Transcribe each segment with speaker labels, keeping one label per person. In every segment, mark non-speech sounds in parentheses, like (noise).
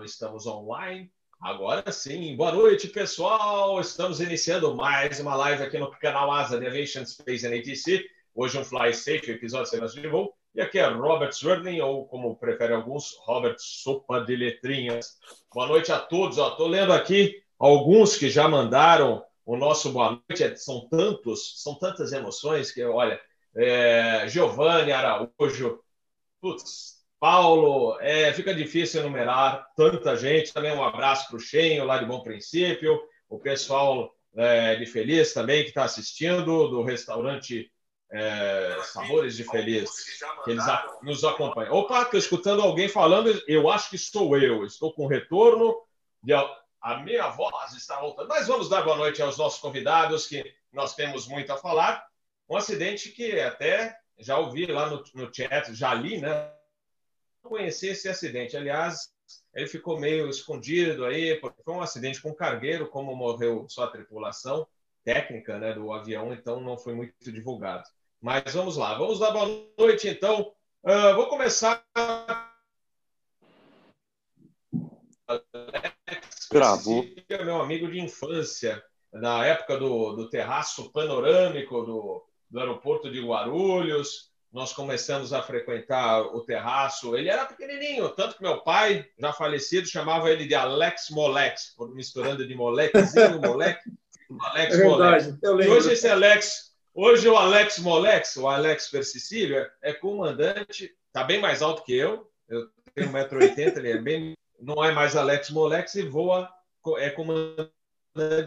Speaker 1: não estamos online. Agora sim, boa noite, pessoal. Estamos iniciando mais uma live aqui no canal Asa de Aviation Space and ATC. Hoje um Fly Safe, episódio segurança de voo. E aqui é Robert Swerdling, ou como preferem alguns, Robert Sopa de Letrinhas. Boa noite a todos. Estou lendo aqui alguns que já mandaram o nosso boa noite. É, são tantos, são tantas emoções que, olha, é, Giovanni Araújo, putz, Paulo, é, fica difícil enumerar tanta gente. Também um abraço para o Chenho, lá de Bom Princípio, o pessoal é, de Feliz também que está assistindo, do restaurante é, Sabores de Feliz, que eles a, nos acompanham. Opa, estou escutando alguém falando, eu acho que sou eu, estou com retorno, a minha voz está voltando. Mas vamos dar boa noite aos nossos convidados, que nós temos muito a falar. Um acidente que até já ouvi lá no, no chat, já li, né? Não conheci esse acidente. Aliás, ele ficou meio escondido aí, porque foi um acidente com cargueiro, como morreu só a tripulação técnica né, do avião, então não foi muito divulgado. Mas vamos lá, vamos dar boa noite então. Uh, vou começar. Alex,
Speaker 2: Gravou.
Speaker 1: Meu amigo de infância, na época do, do terraço panorâmico do, do aeroporto de Guarulhos. Nós começamos a frequentar o terraço. Ele era pequenininho, tanto que meu pai, já falecido, chamava ele de Alex Molex, misturando de molequezinho, moleque, (laughs) Alex é Molex. E hoje esse Alex, hoje o Alex Molex, o Alex Persicílio, é, é comandante, está bem mais alto que eu. Eu tenho 1,80m, ele é bem, não é mais Alex Molex e voa, é comandante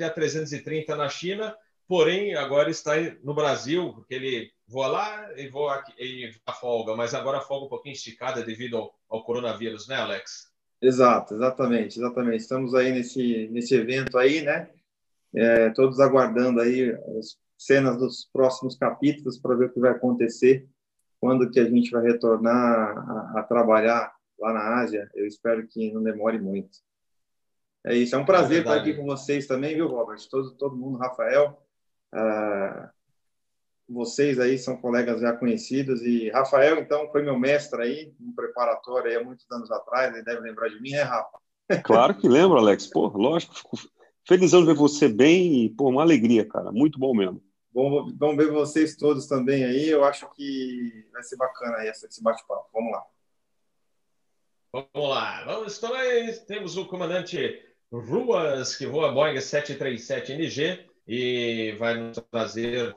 Speaker 1: a 330 na China porém agora está no Brasil, porque ele voa lá e voa aqui, e folga, mas agora a folga um pouquinho esticada devido ao, ao, coronavírus, né, Alex?
Speaker 2: Exato, exatamente, exatamente. Estamos aí nesse, nesse evento aí, né? É, todos aguardando aí as cenas dos próximos capítulos para ver o que vai acontecer quando que a gente vai retornar a, a trabalhar lá na Ásia. Eu espero que não demore muito. É isso, é um prazer é estar aqui com vocês também, viu, Robert? Todo, todo mundo, Rafael. Ah, vocês aí são colegas já conhecidos e Rafael, então, foi meu mestre aí, no preparatório aí há muitos anos atrás, ele deve lembrar de mim, né, Rafa?
Speaker 3: Claro que lembro, Alex. Pô, lógico, fico felizão de ver você bem e, pô, uma alegria, cara, muito bom mesmo.
Speaker 2: Bom, vamos ver vocês todos também aí, eu acho que vai ser bacana aí esse bate-papo. Vamos lá.
Speaker 1: Vamos lá, vamos, então aí temos o comandante Ruas, que voa Boeing 737NG, e vai nos trazer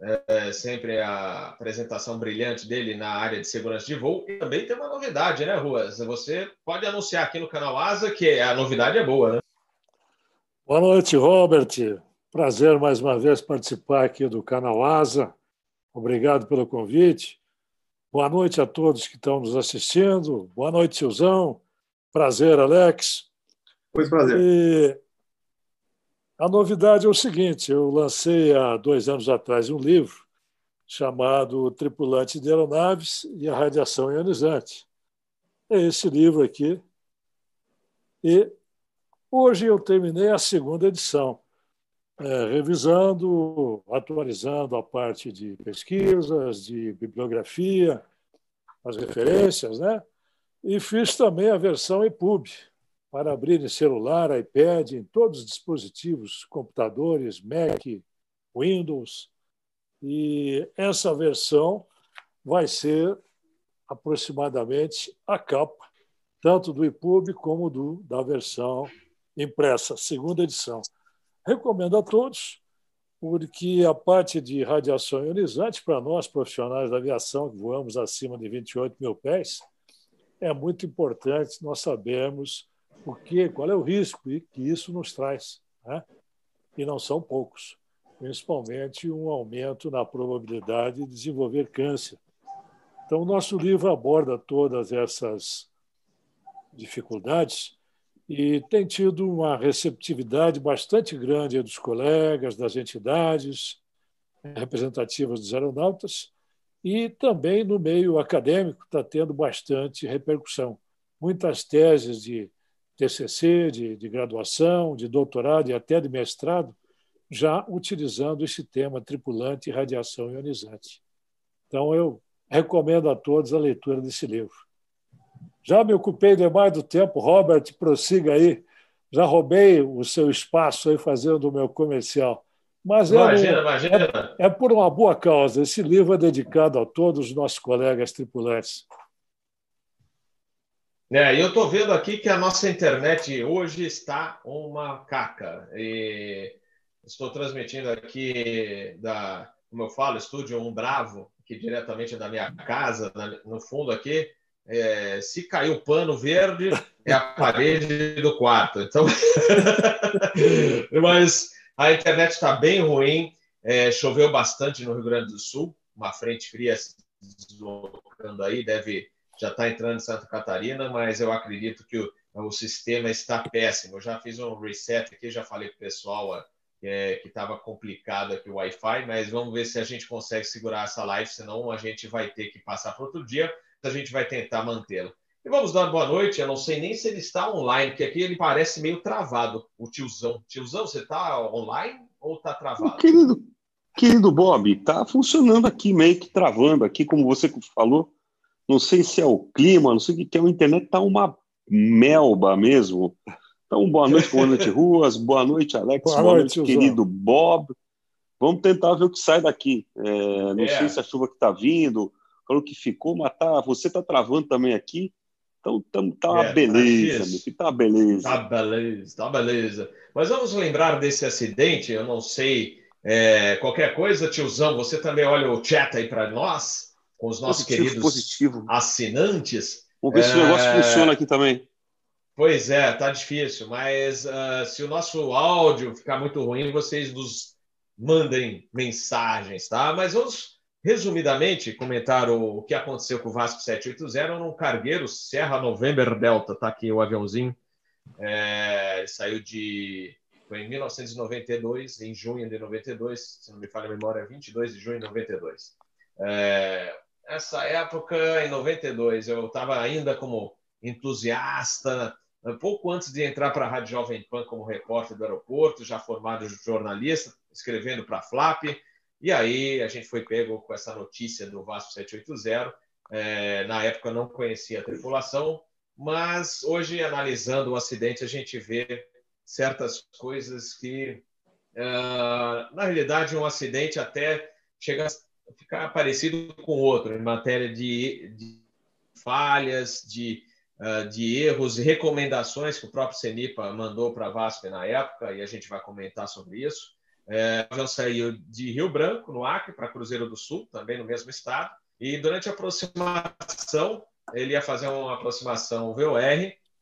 Speaker 1: é, sempre a apresentação brilhante dele na área de segurança de voo. E também tem uma novidade, né, Ruas? Você pode anunciar aqui no canal Asa que a novidade é boa, né?
Speaker 4: Boa noite, Robert. Prazer mais uma vez participar aqui do canal Asa. Obrigado pelo convite. Boa noite a todos que estão nos assistindo. Boa noite, Silzão. Prazer, Alex.
Speaker 2: Pois prazer.
Speaker 4: E a novidade é o seguinte: eu lancei há dois anos atrás um livro chamado Tripulante de Aeronaves e a Radiação Ionizante. É esse livro aqui. E hoje eu terminei a segunda edição, é, revisando, atualizando a parte de pesquisas, de bibliografia, as referências, né? E fiz também a versão EPUB, para abrir em celular, iPad, em todos os dispositivos, computadores, Mac, Windows. E essa versão vai ser aproximadamente a capa, tanto do EPUB como do, da versão impressa, segunda edição. Recomendo a todos, porque a parte de radiação ionizante, para nós profissionais da aviação, que voamos acima de 28 mil pés, é muito importante nós sabermos porque qual é o risco que isso nos traz, né? e não são poucos, principalmente um aumento na probabilidade de desenvolver câncer. Então, o nosso livro aborda todas essas dificuldades e tem tido uma receptividade bastante grande dos colegas, das entidades representativas dos aeronautas e também no meio acadêmico está tendo bastante repercussão. Muitas teses de TCC, de, de graduação, de doutorado e até de mestrado, já utilizando esse tema tripulante e radiação ionizante. Então, eu recomendo a todos a leitura desse livro. Já me ocupei demais do tempo. Robert, prossiga aí. Já roubei o seu espaço aí fazendo o meu comercial. Mas é,
Speaker 1: imagina, um, imagina.
Speaker 4: É, é, por uma boa causa. Esse livro é dedicado a todos os nossos colegas tripulantes.
Speaker 1: É, eu estou vendo aqui que a nossa internet hoje está uma caca. E estou transmitindo aqui da, como eu falo, estúdio Um Bravo, que diretamente da minha casa, no fundo aqui. É, se caiu pano verde, é a parede do quarto. Então, (laughs) mas a internet está bem ruim. É, choveu bastante no Rio Grande do Sul, uma frente fria se deslocando aí, deve já está entrando em Santa Catarina, mas eu acredito que o, o sistema está péssimo. Eu já fiz um reset aqui, já falei para o pessoal é, que estava complicado aqui o Wi-Fi, mas vamos ver se a gente consegue segurar essa live, senão a gente vai ter que passar para outro dia, a gente vai tentar mantê-la. E vamos dar boa noite. Eu não sei nem se ele está online, porque aqui ele parece meio travado, o tiozão. Tiozão, você está online ou está travado?
Speaker 3: Querido, querido Bob, está funcionando aqui, meio que travando aqui, como você falou. Não sei se é o clima, não sei o que é. A internet está uma melba mesmo. Então, boa noite, boa noite, (laughs) Ruas. Boa noite, Alex. Boa, boa noite, noite querido Bob. Vamos tentar ver o que sai daqui. É, não é. sei se a chuva que está vindo, o que ficou, mas tá, você está travando também aqui. Então, tam, tá uma é, beleza, meu filho, tá beleza.
Speaker 1: Tá beleza, tá beleza. Mas vamos lembrar desse acidente, eu não sei, é, qualquer coisa, tiozão, você também olha o chat aí para nós, com os nossos positivo, queridos positivo. assinantes.
Speaker 3: Vamos ver se o negócio é, funciona aqui também.
Speaker 1: Pois é, tá difícil, mas uh, se o nosso áudio ficar muito ruim, vocês nos mandem mensagens, tá? Mas vamos resumidamente, comentar o, que aconteceu com o Vasco 780 no cargueiro Serra November Delta. Tá aqui o aviãozinho. É, saiu de. Foi em 1992, em junho de 92, se não me falha a memória, 22 de junho de 92. É, essa época, em 92, eu estava ainda como entusiasta, pouco antes de entrar para a Rádio Jovem Pan como repórter do aeroporto, já formado jornalista, escrevendo para a Flap e aí a gente foi pego com essa notícia do Vasco 780. É, na época eu não conhecia a tripulação, mas hoje, analisando o acidente, a gente vê certas coisas que, uh, na realidade, um acidente até chega ficar parecido com outro, em matéria de, de falhas, de, uh, de erros recomendações que o próprio Cenipa mandou para a VASP na época, e a gente vai comentar sobre isso. É, o avião saiu de Rio Branco, no Acre, para Cruzeiro do Sul, também no mesmo estado. E durante a aproximação, ele ia fazer uma aproximação VOR,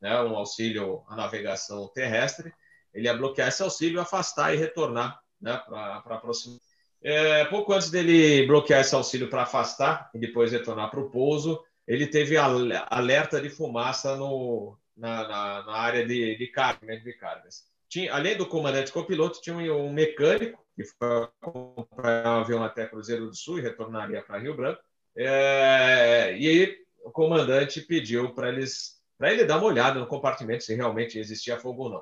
Speaker 1: né, um auxílio à navegação terrestre. Ele ia bloquear esse auxílio, afastar e retornar né, para aproximar. É, pouco antes dele bloquear esse auxílio para afastar e depois retornar para o pouso, ele teve alerta de fumaça no, na, na, na área de, de, carga, de cargas tinha, além do comandante copiloto, tinha um mecânico que foi comprar um avião até Cruzeiro do Sul e retornaria para Rio Branco. É, e aí o comandante pediu para eles para ele dar uma olhada no compartimento se realmente existia fogo ou não.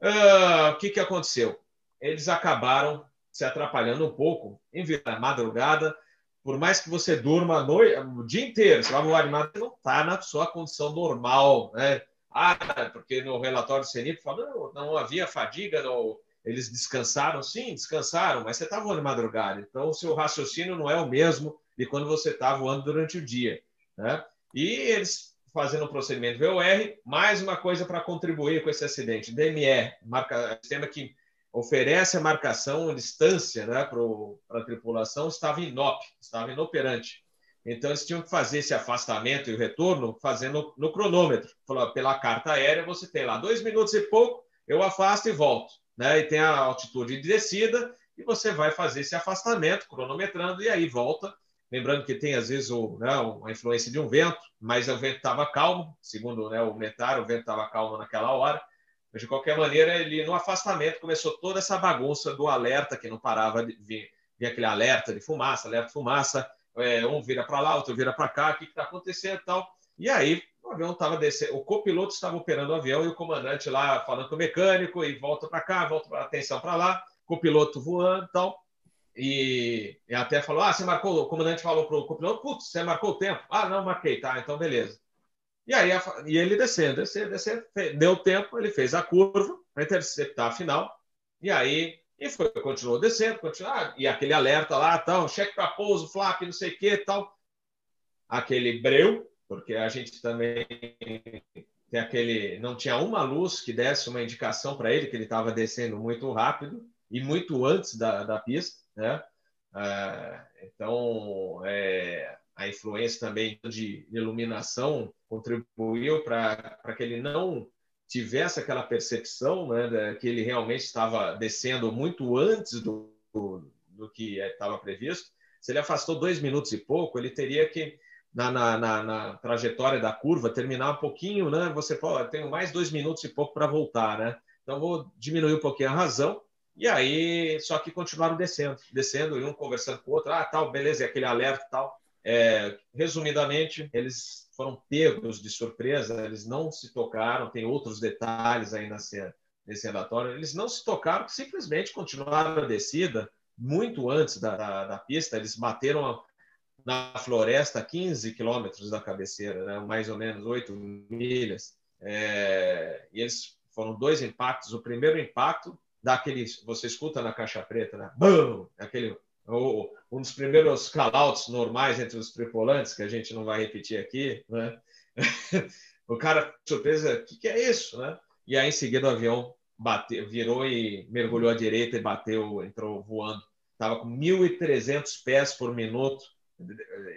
Speaker 1: Uh, o que, que aconteceu? Eles acabaram se atrapalhando um pouco em virar madrugada. Por mais que você durma noite, o dia inteiro, você vai voar animado, não está na sua condição normal, né? Ah, porque no relatório do CNIP falou não, não havia fadiga, não, eles descansaram. Sim, descansaram, mas você está voando de madrugada. Então, o seu raciocínio não é o mesmo de quando você está voando durante o dia. Né? E eles fazendo o procedimento VOR, mais uma coisa para contribuir com esse acidente. DME, marca, sistema que oferece a marcação a distância né, para a tripulação, estava inop, estava inoperante. Então, eles tinham que fazer esse afastamento e o retorno fazendo no cronômetro. Pela carta aérea, você tem lá dois minutos e pouco, eu afasto e volto. Né? E tem a altitude de descida, e você vai fazer esse afastamento, cronometrando, e aí volta. Lembrando que tem, às vezes, o, né, uma influência de um vento, mas o vento estava calmo, segundo né, o Metar, o vento estava calmo naquela hora. Mas, de qualquer maneira, ele no afastamento começou toda essa bagunça do alerta, que não parava de vir, vir aquele alerta de fumaça, alerta de fumaça, é, um vira para lá, outro vira para cá, o que está acontecendo e tal. E aí o avião estava descendo, o copiloto estava operando o avião e o comandante lá falando com o mecânico e volta para cá, volta para atenção para lá, copiloto voando e tal. E, e, até falou: Ah, você marcou, o comandante falou para o copiloto: Putz, você marcou o tempo? Ah, não, marquei, tá, então beleza. E aí e ele descendo, descendo, descendo, deu tempo, ele fez a curva para interceptar a final. E aí e foi, continuou descendo, continuou, ah, e aquele alerta lá, tal, cheque para pouso, flap, não sei o que, tal. Aquele breu, porque a gente também tem aquele, não tinha uma luz que desse uma indicação para ele que ele estava descendo muito rápido e muito antes da, da pista, né? Ah, então, é, a influência também de iluminação contribuiu para que ele não tivesse aquela percepção né, que ele realmente estava descendo muito antes do, do, do que estava previsto. Se ele afastou dois minutos e pouco, ele teria que, na, na, na, na trajetória da curva, terminar um pouquinho, né? Você pode, tenho mais dois minutos e pouco para voltar, né? Então, vou diminuir um pouquinho a razão. E aí, só que continuaram descendo, descendo, e um conversando com o outro, ah, tal, beleza, e aquele alerta tal. É, resumidamente, eles foram pegos de surpresa, eles não se tocaram, tem outros detalhes aí nesse, nesse relatório, eles não se tocaram, simplesmente continuaram a descida muito antes da, da, da pista, eles bateram na floresta 15 quilômetros da cabeceira, né? mais ou menos 8 milhas, é, e eles foram dois impactos, o primeiro impacto daquele, você escuta na caixa preta, né? Bum! Aquele o, um dos primeiros callouts normais entre os tripulantes, que a gente não vai repetir aqui, né? (laughs) o cara, surpresa, o que, que é isso, né? E aí, em seguida, o avião bateu, virou e mergulhou à direita e bateu, entrou voando. Estava com 1.300 pés por minuto,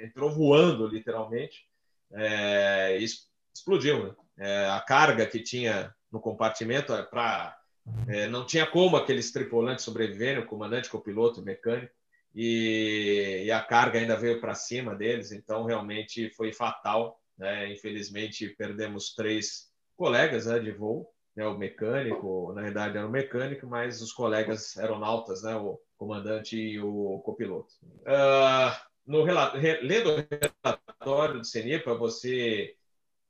Speaker 1: entrou voando, literalmente, é, e explodiu. Né? É, a carga que tinha no compartimento, é para é, não tinha como aqueles tripulantes sobreviverem, o comandante, o piloto, o mecânico, e, e a carga ainda veio para cima deles, então realmente foi fatal. Né? Infelizmente, perdemos três colegas né, de voo, né? o mecânico, na verdade era o mecânico, mas os colegas aeronautas, né? o comandante e o copiloto. Uh, no lendo o relatório do CENIPA, você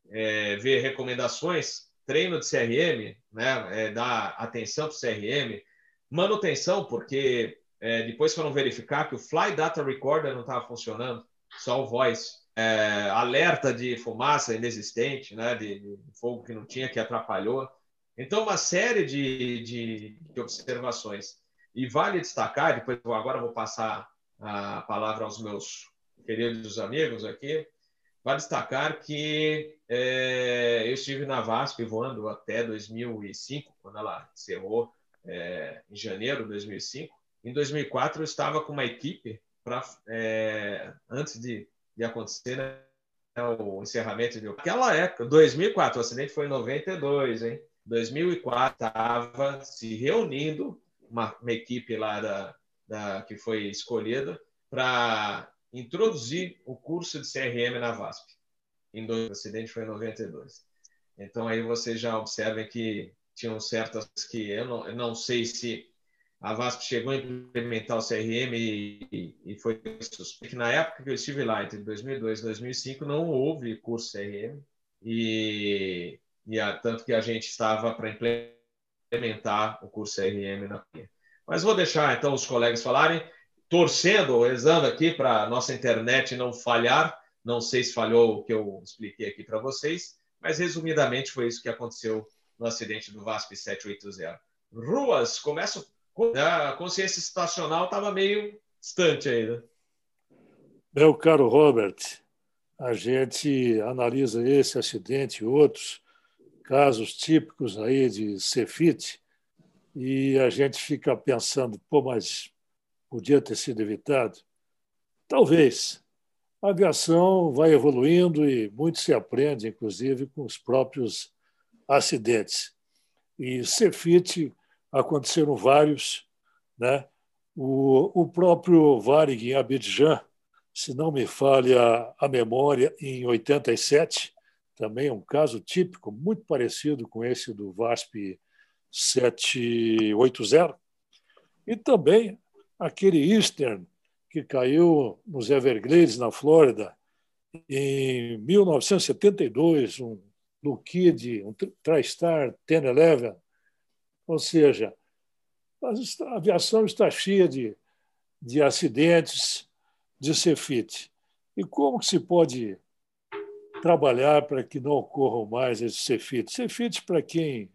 Speaker 1: é, vê recomendações, treino de CRM, né, é, dar atenção para o CRM, manutenção, porque é, depois foram verificar que o Fly Data Recorder não estava funcionando, só o voice. É, alerta de fumaça inexistente, né, de, de, fogo que não tinha, que atrapalhou. Então, uma série de, de, de observações. E vale destacar, depois agora vou passar a palavra aos meus queridos amigos aqui, vale destacar que é, eu estive na VASP voando até 2005, quando ela encerrou é, em janeiro de 2005, em 2004, eu estava com uma equipe para é, antes de, de acontecer né, o encerramento de aquela época, 2004, o acidente foi em 92, hein? 2004 estava se reunindo uma, uma equipe lá da, da, que foi escolhida para introduzir o curso de CRM na VASP. Em dois, o acidente foi em 92. Então aí você já observa que tinham certas que eu não, eu não sei se a VASP chegou a implementar o CRM e, e foi suspeito. Na época que eu estive lá, entre 2002 e 2005, não houve curso CRM, e, e a, tanto que a gente estava para implementar o curso CRM na. Mas vou deixar então os colegas falarem, torcendo, rezando aqui para a nossa internet não falhar. Não sei se falhou o que eu expliquei aqui para vocês, mas resumidamente foi isso que aconteceu no acidente do VASP 780. Ruas, começo a consciência situacional estava meio distante ainda.
Speaker 4: Meu caro Robert, a gente analisa esse acidente e outros casos típicos aí de Cefit e a gente fica pensando, pô, mas podia ter sido evitado? Talvez. A aviação vai evoluindo e muito se aprende, inclusive, com os próprios acidentes. E Cefit aconteceram vários. Né? O, o próprio Varig em Abidjan, se não me falha a memória, em 87, também um caso típico, muito parecido com esse do VASP 780, e também aquele Eastern que caiu nos Everglades, na Flórida, em 1972, um Lockheed, um TriStar 1011, ou seja, a aviação está cheia de, de acidentes de Cefit. E como que se pode trabalhar para que não ocorram mais esses CFITs. CFITs, para quem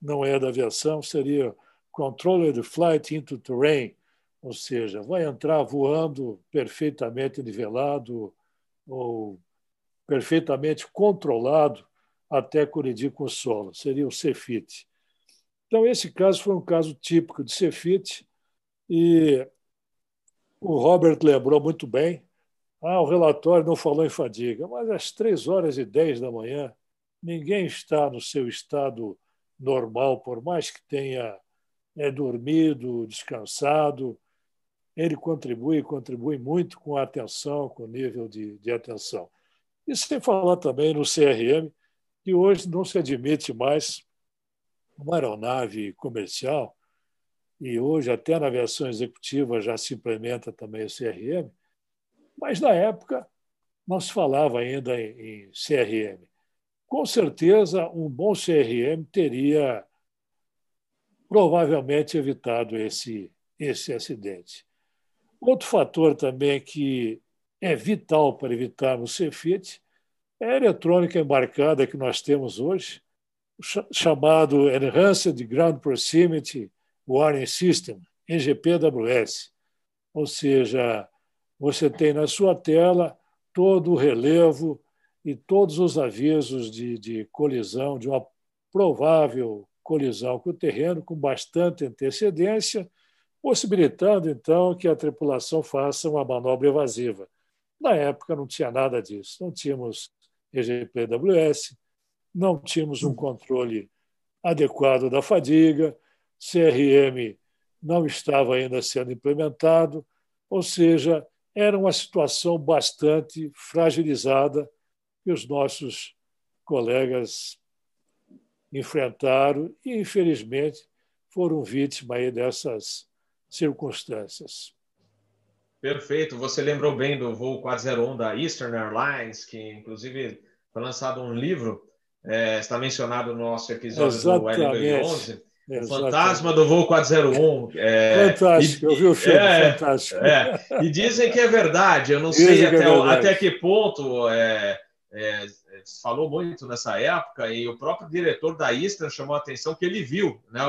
Speaker 4: não é da aviação, seria Controlled Flight into Terrain, ou seja, vai entrar voando perfeitamente nivelado ou perfeitamente controlado até colidir com o solo. Seria o CFIT. Então, esse caso foi um caso típico de CFIT e o Robert lembrou muito bem. Ah, o relatório não falou em fadiga, mas às três horas e dez da manhã, ninguém está no seu estado normal, por mais que tenha é, dormido, descansado, ele contribui, contribui muito com a atenção, com o nível de, de atenção. E sem falar também no CRM, que hoje não se admite mais uma aeronave comercial, e hoje até na aviação executiva já se implementa também o CRM, mas na época não se falava ainda em, CRM. Com certeza, um bom CRM teria provavelmente evitado esse, esse acidente. Outro fator também que é vital para evitarmos CFIT é a eletrônica embarcada que nós temos hoje, chamado Enhanced Ground Proximity Warning System, NGPWS. Ou seja, você tem na sua tela todo o relevo e todos os avisos de, de colisão, de uma provável colisão com o terreno, com bastante antecedência, possibilitando então que a tripulação faça uma manobra evasiva. Na época não tinha nada disso, não tínhamos EGPWS, não tínhamos um controle adequado da fadiga, CRM não estava ainda sendo implementado, ou seja, era uma situação bastante fragilizada que os nossos colegas enfrentaram e, infelizmente, foram vítimas dessas circunstâncias.
Speaker 1: Perfeito. Você lembrou bem do voo 401 da Eastern Airlines, que inclusive foi lançado um livro, é, está mencionado no nosso episódio Exatamente. do LB11. O Fantasma do Voo 401.
Speaker 4: É, fantástico, e, eu vi o filme, é, fantástico.
Speaker 1: É, e dizem que é verdade, eu não sei até, é até, que ponto é, é, falou muito nessa época, e o próprio diretor da Eastern chamou a atenção que ele viu, né?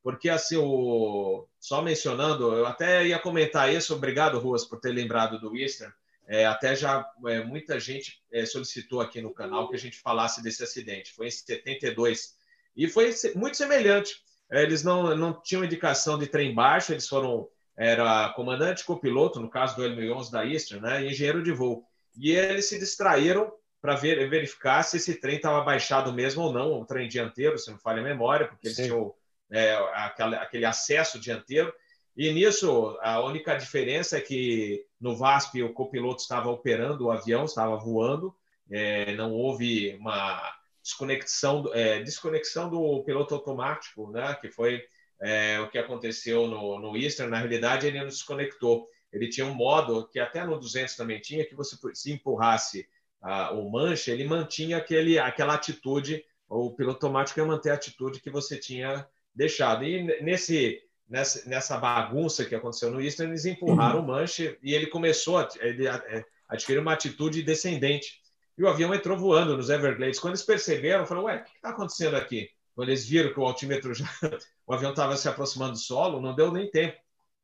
Speaker 1: Porque assim, o, só mencionando, eu até ia comentar isso, obrigado, Ruas, por ter lembrado do Eastern. É, até já é, muita gente é, solicitou aqui no canal que a gente falasse desse acidente. Foi em 72 e foi muito semelhante. É, eles não, não tinham indicação de trem baixo, eles foram era comandante copiloto, no caso do L1011 da Eastern, né, e engenheiro de voo. E eles se distraíram para ver, verificar se esse trem estava baixado mesmo ou não, o trem dianteiro, se não falha a memória, porque eles Sim. tinham é, aquele, aquele acesso dianteiro. E nisso, a única diferença é que no VASP o copiloto estava operando o avião, estava voando, é, não houve uma desconexão, é, desconexão do piloto automático, né, que foi é, o que aconteceu no, no Eastern. Na realidade, ele não desconectou. Ele tinha um modo, que até no 200 também tinha, que você se empurrasse a, o manche, ele mantinha aquele, aquela atitude, o piloto automático ia manter a atitude que você tinha deixado. E nesse, nessa, nessa bagunça que aconteceu no Eastern, eles empurraram uhum. o manche e ele começou a, ele é, adquirir uma atitude descendente. E o avião entrou voando nos Everglades. Quando eles perceberam, falaram, ué, o que está acontecendo aqui? Quando eles viram que o altímetro já... (laughs) o avião estava se aproximando do solo, não deu nem tempo.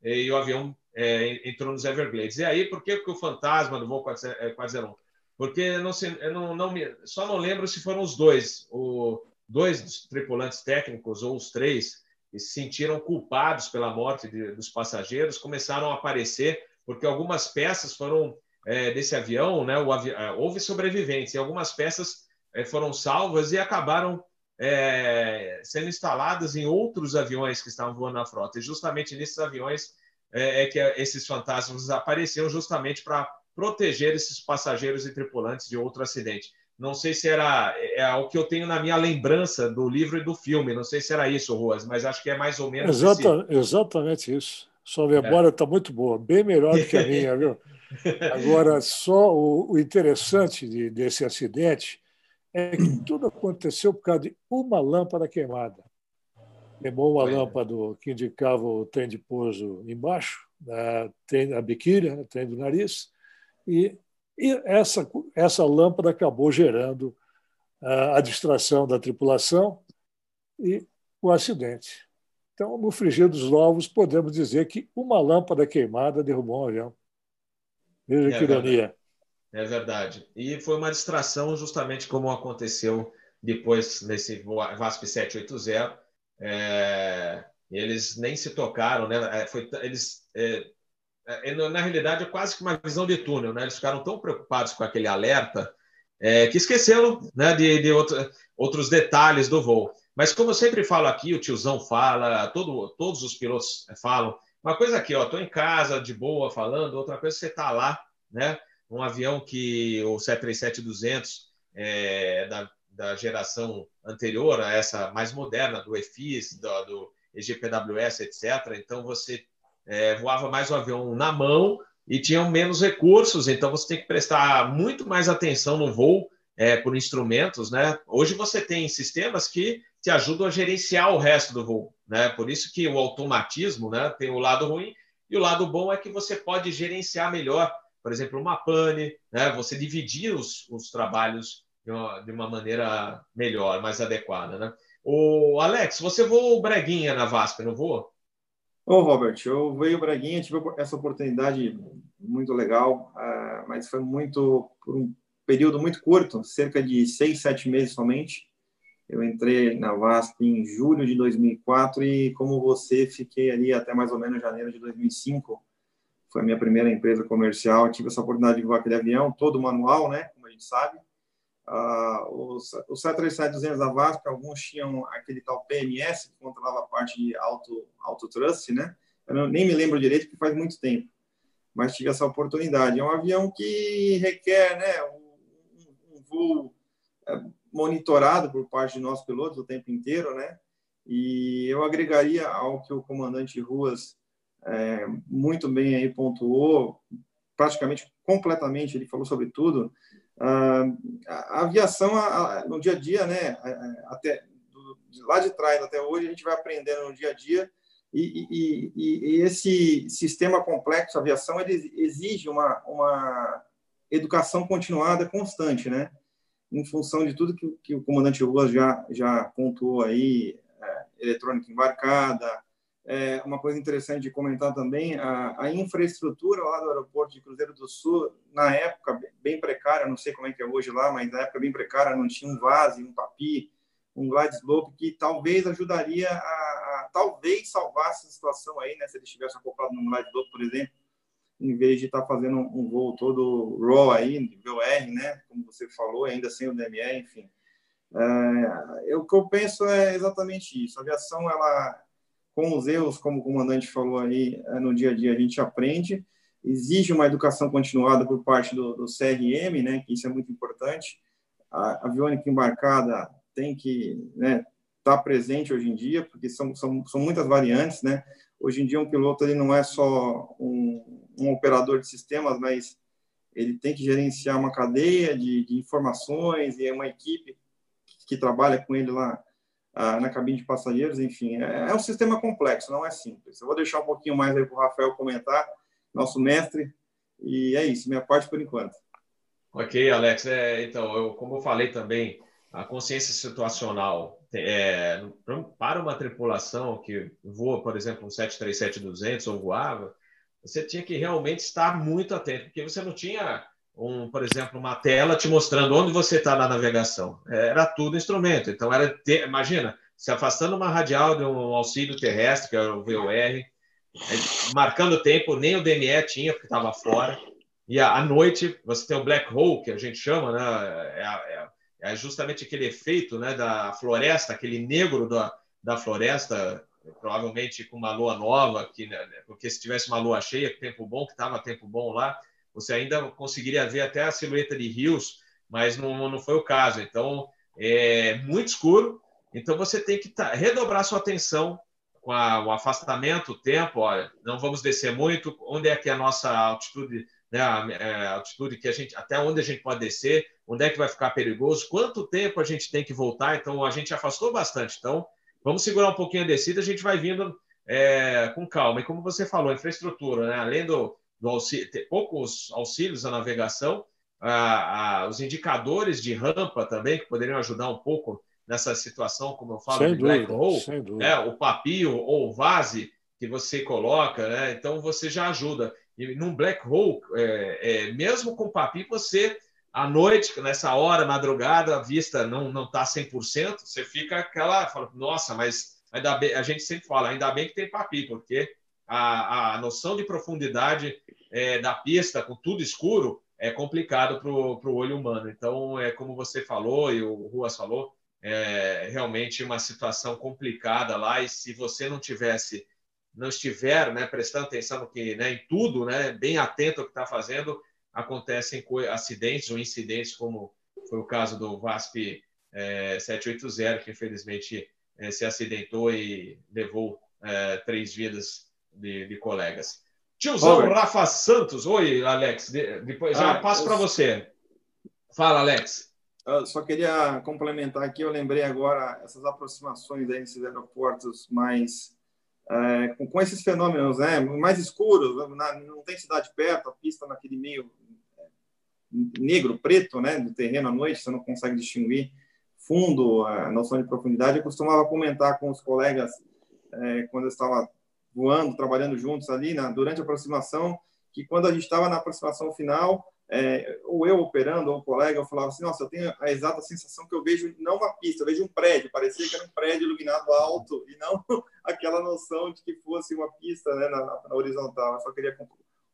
Speaker 1: E o avião é, entrou nos Everglades. E aí, por que, que o fantasma do voo 401? Porque não, se, não, não me, só não lembro se foram os dois. O, dois dos tripulantes técnicos, ou os três, que se sentiram culpados pela morte de, dos passageiros, começaram a aparecer, porque algumas peças foram é, desse avião, né, avi é, houve sobreviventes, e algumas peças é, foram salvas e acabaram é, sendo instaladas em outros aviões que estavam voando na frota. E justamente nesses aviões é, é que esses fantasmas apareceram justamente para proteger esses passageiros e tripulantes de outro acidente. Não sei se era é, é, o que eu tenho na minha lembrança do livro e do filme. Não sei se era isso, Ruas, mas acho que é mais ou menos
Speaker 4: Exata, Exatamente isso. Sua memória está é. muito boa, bem melhor do que a minha, viu? (laughs) Agora, só o, o interessante de, desse acidente é que tudo aconteceu por causa de uma lâmpada queimada. Queimou uma lâmpada que indicava o trem de pouso embaixo, a, a biquília, o trem do nariz, e E essa, essa lâmpada acabou gerando a distração da tripulação e o acidente. Então, no frigir dos ovos, podemos dizer que uma lâmpada queimada derrubou um avião. Veja é que ironia.
Speaker 1: É verdade. E foi uma distração, justamente como aconteceu depois nesse VASP 780. É, eles nem se tocaram, né? É, foi, eles, é, é, na realidade, é quase que uma visão de túnel, né? Eles ficaram tão preocupados com aquele alerta é, que esqueceram né, de, de outro, outros detalhes do voo. Mas como eu sempre falo aqui, o tiozão fala, todo, todos os pilotos falam, uma coisa aqui, ó, tô em casa de boa falando, outra coisa você tá lá, né? Um avião que o 737-200 é da, da geração anterior a essa mais moderna do EFIS, do, do EGPWS, etc. Então você é, voava mais o avião na mão e tinham menos recursos, então você tem que prestar muito mais atenção no voo é, por instrumentos, né? Hoje você tem sistemas que te ajudam a gerenciar o resto do voo, né? Por isso que o automatismo, né, tem o lado ruim e o lado bom é que você pode gerenciar melhor, por exemplo, uma pane, né? Você dividir os, os trabalhos de uma, de uma maneira melhor, mais adequada, né? O Alex, você voou Breguinha na VASP, não voou?
Speaker 2: Ô, Robert, eu veio Braguinha, tive essa oportunidade muito legal, uh, mas foi muito por um período muito curto, cerca de seis, sete meses somente. Eu entrei na VASP em julho de 2004 e, como você, fiquei ali até mais ou menos janeiro de 2005. Foi a minha primeira empresa comercial. tive essa oportunidade de voar aquele avião, todo manual, né? Como a gente sabe. Uh, os, os 737-200 da VASP, alguns tinham aquele tal PMS, que controlava a parte de auto, auto né? Eu não, nem me lembro direito, porque faz muito tempo. Mas tive essa oportunidade. É um avião que requer né, um, um voo é, monitorado por parte de nós pilotos o tempo inteiro, né? E eu agregaria ao que o comandante Ruas é, muito bem aí pontuou, praticamente completamente, ele falou sobre tudo, a aviação, no dia a dia, né, até de lá de trás até hoje, a gente vai aprendendo no dia a dia e, e, e, e esse sistema complexo, a aviação, ele exige uma, uma educação continuada, constante, né? Em função de tudo que, que o comandante Ruas já, já pontuou aí, é, eletrônica embarcada, é, uma coisa interessante de comentar também, a, a, infraestrutura lá do aeroporto de Cruzeiro do Sul, na época bem precária, não sei como é que é hoje lá, mas na época bem precária, não tinha um vase, um papi, um glide slope, que talvez ajudaria a, a talvez salvasse a situação aí, né, se ele estivesse acoplado num glide slope, por exemplo, em vez de estar tá fazendo um, um voo todo raw aí, VOR, né, como você falou, ainda sem o DME, enfim. É, o que eu penso é exatamente isso. A aviação, ela com os erros, como o comandante falou aí, é, no dia a dia a gente aprende. Exige uma educação continuada por parte do, do CRM, né, que isso é muito importante. A aviônica embarcada tem que estar né, tá presente hoje em dia, porque são, são, são muitas variantes, né? Hoje em dia um piloto ele não é só um, um operador de sistemas, mas ele tem que gerenciar uma cadeia de, de informações e é uma equipe que, que trabalha com ele lá na cabine de passageiros, enfim, é, é, um sistema complexo, não é simples. Eu vou deixar um pouquinho mais aí para o Rafael comentar, nosso mestre, e é isso, minha parte por enquanto.
Speaker 1: Ok, Alex. É, então, eu, como eu falei também, a consciência situacional é, para uma tripulação que voa, por exemplo, um 737-200 ou voava, você tinha que realmente estar muito atento, porque você não tinha um, por exemplo, uma tela te mostrando onde você está na navegação. Era tudo instrumento. Então, era ter, imagina, se afastando uma radial de um auxílio terrestre, que era o VOR, marcando o tempo, nem o DME tinha, porque estava fora. E à noite, você tem o black hole, que a gente chama, né? É, é, é justamente aquele efeito né, da floresta, aquele negro da, da floresta, provavelmente com uma lua nova, que, né, porque se tivesse uma lua cheia, tempo bom, que estava tempo bom lá, você ainda conseguiria ver até a silhueta de rios, mas não, não foi o caso. Então, é muito escuro. Então, você tem que tá, redobrar sua atenção com a, o afastamento, o tempo. Olha, não vamos descer muito. Onde é que é a nossa altitude, né, é, a altitude que a gente, até onde a gente pode descer? Onde é que vai ficar perigoso? Quanto tempo a gente tem que voltar? Então, a gente afastou bastante. Então, vamos segurar um pouquinho a descida. A gente vai vindo é, com calma. E como você falou, infraestrutura, né? Além do auxílio, poucos auxílios à navegação, ah, ah, os indicadores de rampa também, que poderiam ajudar um pouco nessa situação, como eu falo, sem de dúvida, black hole, né? o papio ou o vase que você coloca, né? então você já ajuda. E num black hole, é, é, mesmo com papio, você, à noite, nessa hora, madrugada, a vista não está 100%, você fica aquela, fala, nossa, mas ainda bem, a gente sempre fala, ainda bem que tem papio, porque a, a noção de profundidade é, da pista, com tudo escuro, é complicado para o olho humano. Então, é como você falou e o Ruas falou, é realmente uma situação complicada lá. E se você não tivesse, não estiver, né, prestando atenção no que, né, em tudo, né, bem atento ao que está fazendo, acontecem acidentes ou incidentes, como foi o caso do VASP é, 780, que infelizmente é, se acidentou e levou é, três vidas de, de colegas. Tiozão Oi. Rafa Santos. Oi, Alex. depois já ah, passo eu... para você. Fala, Alex.
Speaker 2: Eu só queria complementar aqui, eu lembrei agora essas aproximações aí nesses aeroportos mais é, com, com, esses fenômenos né, mais escuros, na, não tem cidade perto, a pista naquele meio é, negro, preto, né, do terreno à noite, você não consegue distinguir fundo, a noção de profundidade. Eu costumava comentar com os colegas é, quando eu estava voando, trabalhando juntos ali na, durante a aproximação, que quando a gente estava na aproximação final, é, ou eu operando, ou um colega, eu falava assim, nossa, eu tenho a exata sensação que eu vejo não uma pista, eu vejo um prédio, parecia que era um prédio iluminado alto, e não (laughs) aquela noção de que fosse uma pista né, na, na horizontal. Eu só queria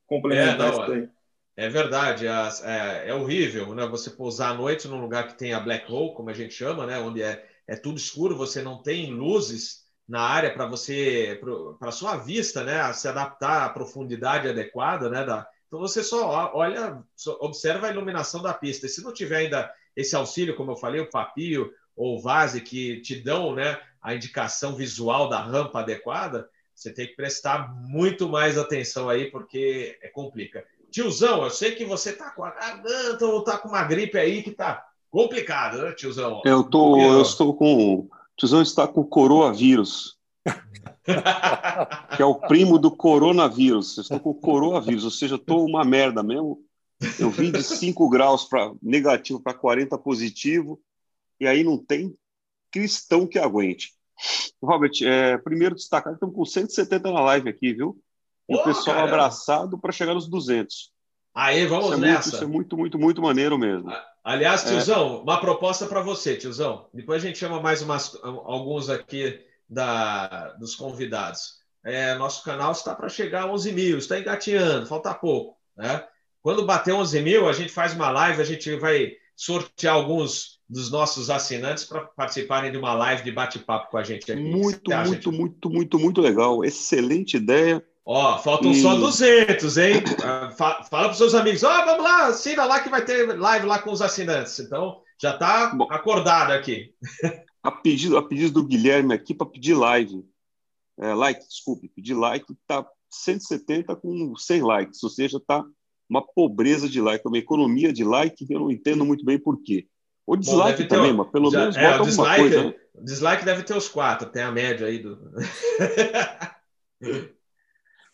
Speaker 2: complementar é, não, isso aí.
Speaker 1: É verdade, é, é, é, horrível, né? Você pousar à noite num lugar que tem a black hole, como a gente chama, né? Onde é, é tudo escuro, você não tem luzes, na área para você, para sua vista, né, se adaptar à profundidade adequada, né, da, então você só olha, só observa a iluminação da pista. E se não tiver ainda esse auxílio, como eu falei, o papio ou o vase que te dão, né, a indicação visual da rampa adequada, você tem que prestar muito mais atenção aí, porque é complica. Tiozão, eu sei que você tá com a garganta ou tá com uma gripe aí que tá complicada, né, tiozão?
Speaker 3: Eu tô, eu estou com tiozão está com coronavírus. (laughs) que é o primo do coronavírus. Eu estou com coronavírus, ou seja, estou uma merda mesmo. Eu vim de 5 graus para negativo para 40 positivo, e aí não tem cristão que aguente. Robert, é, primeiro destacar, estamos com 170 na live aqui, viu? E o pessoal abraçado para chegar nos 200.
Speaker 1: Aí, vamos
Speaker 3: isso é
Speaker 1: nessa.
Speaker 3: Muito, isso é muito, muito, muito maneiro mesmo.
Speaker 1: Aliás, é. tiozão, é. uma proposta para você, tiozão. Depois a gente chama mais umas, alguns aqui da, dos convidados. É, nosso canal está para chegar a 11 mil, está engateando, falta pouco. Né? Quando bater 11 mil, a gente faz uma live, a gente vai sortear alguns dos nossos assinantes para participarem de uma live de bate-papo com a gente aqui.
Speaker 3: Muito, muito, muito, muito, muito legal. Excelente ideia.
Speaker 1: Ó, faltam e... só 200, hein? Ah, fala para os seus amigos, ó, oh, vamos lá, assina lá que vai ter live lá com os assinantes. Então, já está acordado aqui.
Speaker 3: A pedido, a pedido do Guilherme aqui para pedir live. É, like, desculpe, pedir like, está 170 com 100 likes, ou seja, está uma pobreza de like, uma economia de like que eu não entendo muito bem por quê. Ou dislike Bom, também, mas pelo já, menos é, bota dislike, coisa. Né?
Speaker 1: Dislike deve ter os quatro, tem a média aí do. (laughs) (laughs)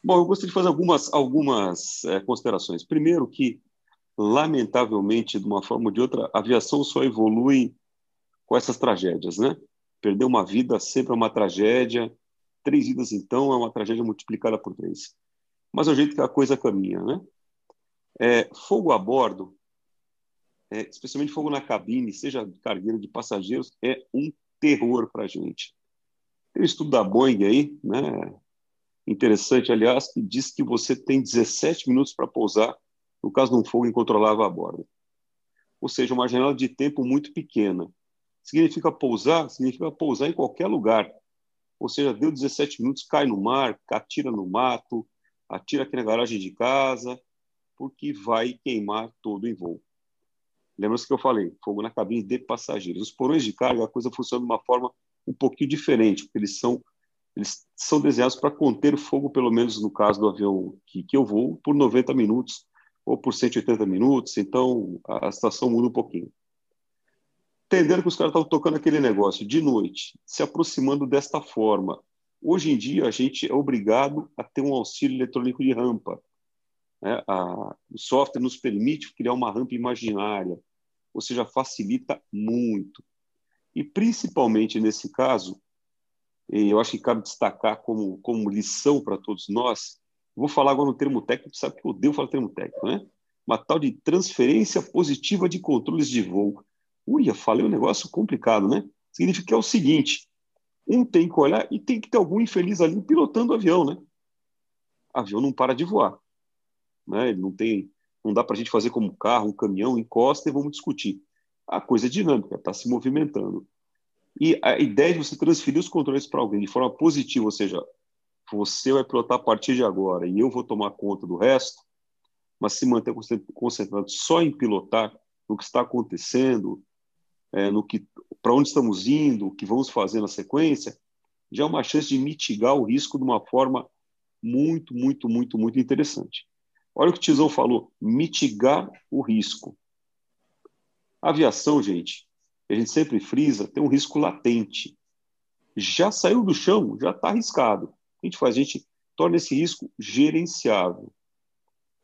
Speaker 3: Bom, eu gostaria de fazer algumas, algumas é, considerações. Primeiro, que, lamentavelmente, de uma forma ou de outra, a aviação só evolui com essas tragédias, né? Perder uma vida sempre é uma tragédia, três vidas, então, é uma tragédia multiplicada por três. Mas é o jeito que a coisa caminha, né? É, fogo a bordo, é, especialmente fogo na cabine, seja de cargueiro de passageiros, é um terror para a gente. Tem um estudo da Boeing aí, né? Interessante, aliás, que diz que você tem 17 minutos para pousar no caso de um fogo incontrolável a bordo. Ou seja, uma janela de tempo muito pequena. Significa pousar? Significa pousar em qualquer lugar. Ou seja, deu 17 minutos, cai no mar, atira no mato, atira aqui na garagem de casa, porque vai queimar todo em voo. Lembra-se que eu falei? Fogo na cabine de passageiros. Os porões de carga, a coisa funciona de uma forma um pouquinho diferente, porque eles são eles são desenhados para conter o fogo, pelo menos no caso do avião que, que eu vou, por 90 minutos ou por 180 minutos, então a, a situação muda um pouquinho. Entendendo que os caras estavam tocando aquele negócio de noite, se aproximando desta forma. Hoje em dia, a gente é obrigado a ter um auxílio eletrônico de rampa. Né? A, o software nos permite criar uma rampa imaginária, ou seja, facilita muito. E principalmente nesse caso, eu acho que cabe destacar como, como lição para todos nós, vou falar agora no termo técnico, sabe que eu odeio falar termo técnico, né? Uma tal de transferência positiva de controles de voo. Ui, eu falei um negócio complicado, né? Significa que é o seguinte: um tem que olhar e tem que ter algum infeliz ali pilotando o avião, né? O avião não para de voar. Né? Ele não tem, não dá para a gente fazer como um carro, um caminhão, encosta e vamos discutir. A coisa é dinâmica, está se movimentando. E a ideia de você transferir os controles para alguém de forma positiva, ou seja, você vai pilotar a partir de agora e eu vou tomar conta do resto, mas se manter concentrado só em pilotar no que está acontecendo, é, no que para onde estamos indo, o que vamos fazer na sequência, já é uma chance de mitigar o risco de uma forma muito, muito, muito, muito interessante. Olha o que o Tizão falou: mitigar o risco. A aviação, gente, a gente sempre frisa, tem um risco latente. Já saiu do chão, já está arriscado. O que a gente faz? A gente torna esse risco gerenciável.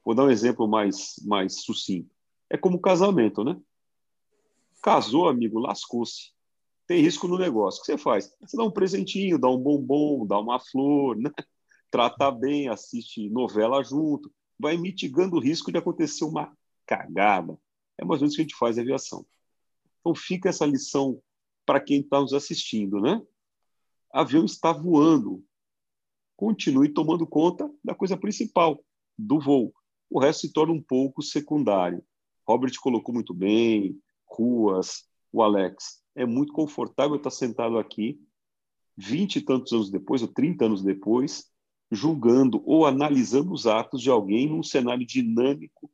Speaker 3: Vou dar um exemplo mais, mais sucinto. É como casamento, né? Casou, amigo, lascou-se. Tem risco no negócio. O que você faz? Você dá um presentinho, dá um bombom, dá uma flor, né? (laughs) trata bem, assiste novela junto vai mitigando o risco de acontecer uma cagada. É mais ou menos o que a gente faz em aviação. Então fica essa lição para quem está nos assistindo, né? Avião está voando. Continue tomando conta da coisa principal, do voo. O resto se torna um pouco secundário. Robert colocou muito bem, ruas, o Alex. É muito confortável estar sentado aqui, vinte e tantos anos depois, ou trinta anos depois, julgando ou analisando os atos de alguém num cenário dinâmico,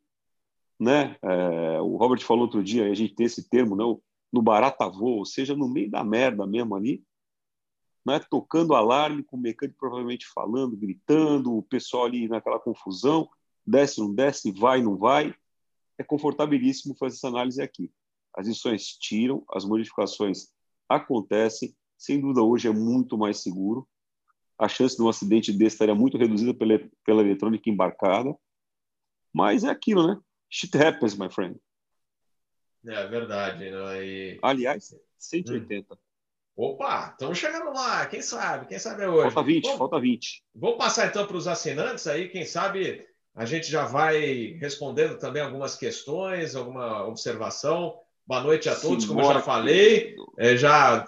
Speaker 3: né? É, o Robert falou outro dia, a gente tem esse termo? Né? no barata voo, ou seja, no meio da merda mesmo ali, né? tocando alarme, com o mecânico provavelmente falando, gritando, o pessoal ali naquela confusão, desce, não desce, vai, não vai. É confortabilíssimo fazer essa análise aqui. As lições tiram, as modificações acontecem, sem dúvida hoje é muito mais seguro, a chance de um acidente desse estaria muito reduzida pela, pela eletrônica embarcada. Mas é aquilo, né? Shit happens, my friend.
Speaker 1: É verdade. Né? E...
Speaker 3: Aliás, 180. Hum.
Speaker 1: Opa, estamos chegando lá. Quem sabe? Quem sabe é hoje.
Speaker 3: Falta 20, Bom, falta 20.
Speaker 1: Vou passar então para os assinantes aí. Quem sabe a gente já vai respondendo também algumas questões, alguma observação. Boa noite a todos, Sim, como eu já falei. É, já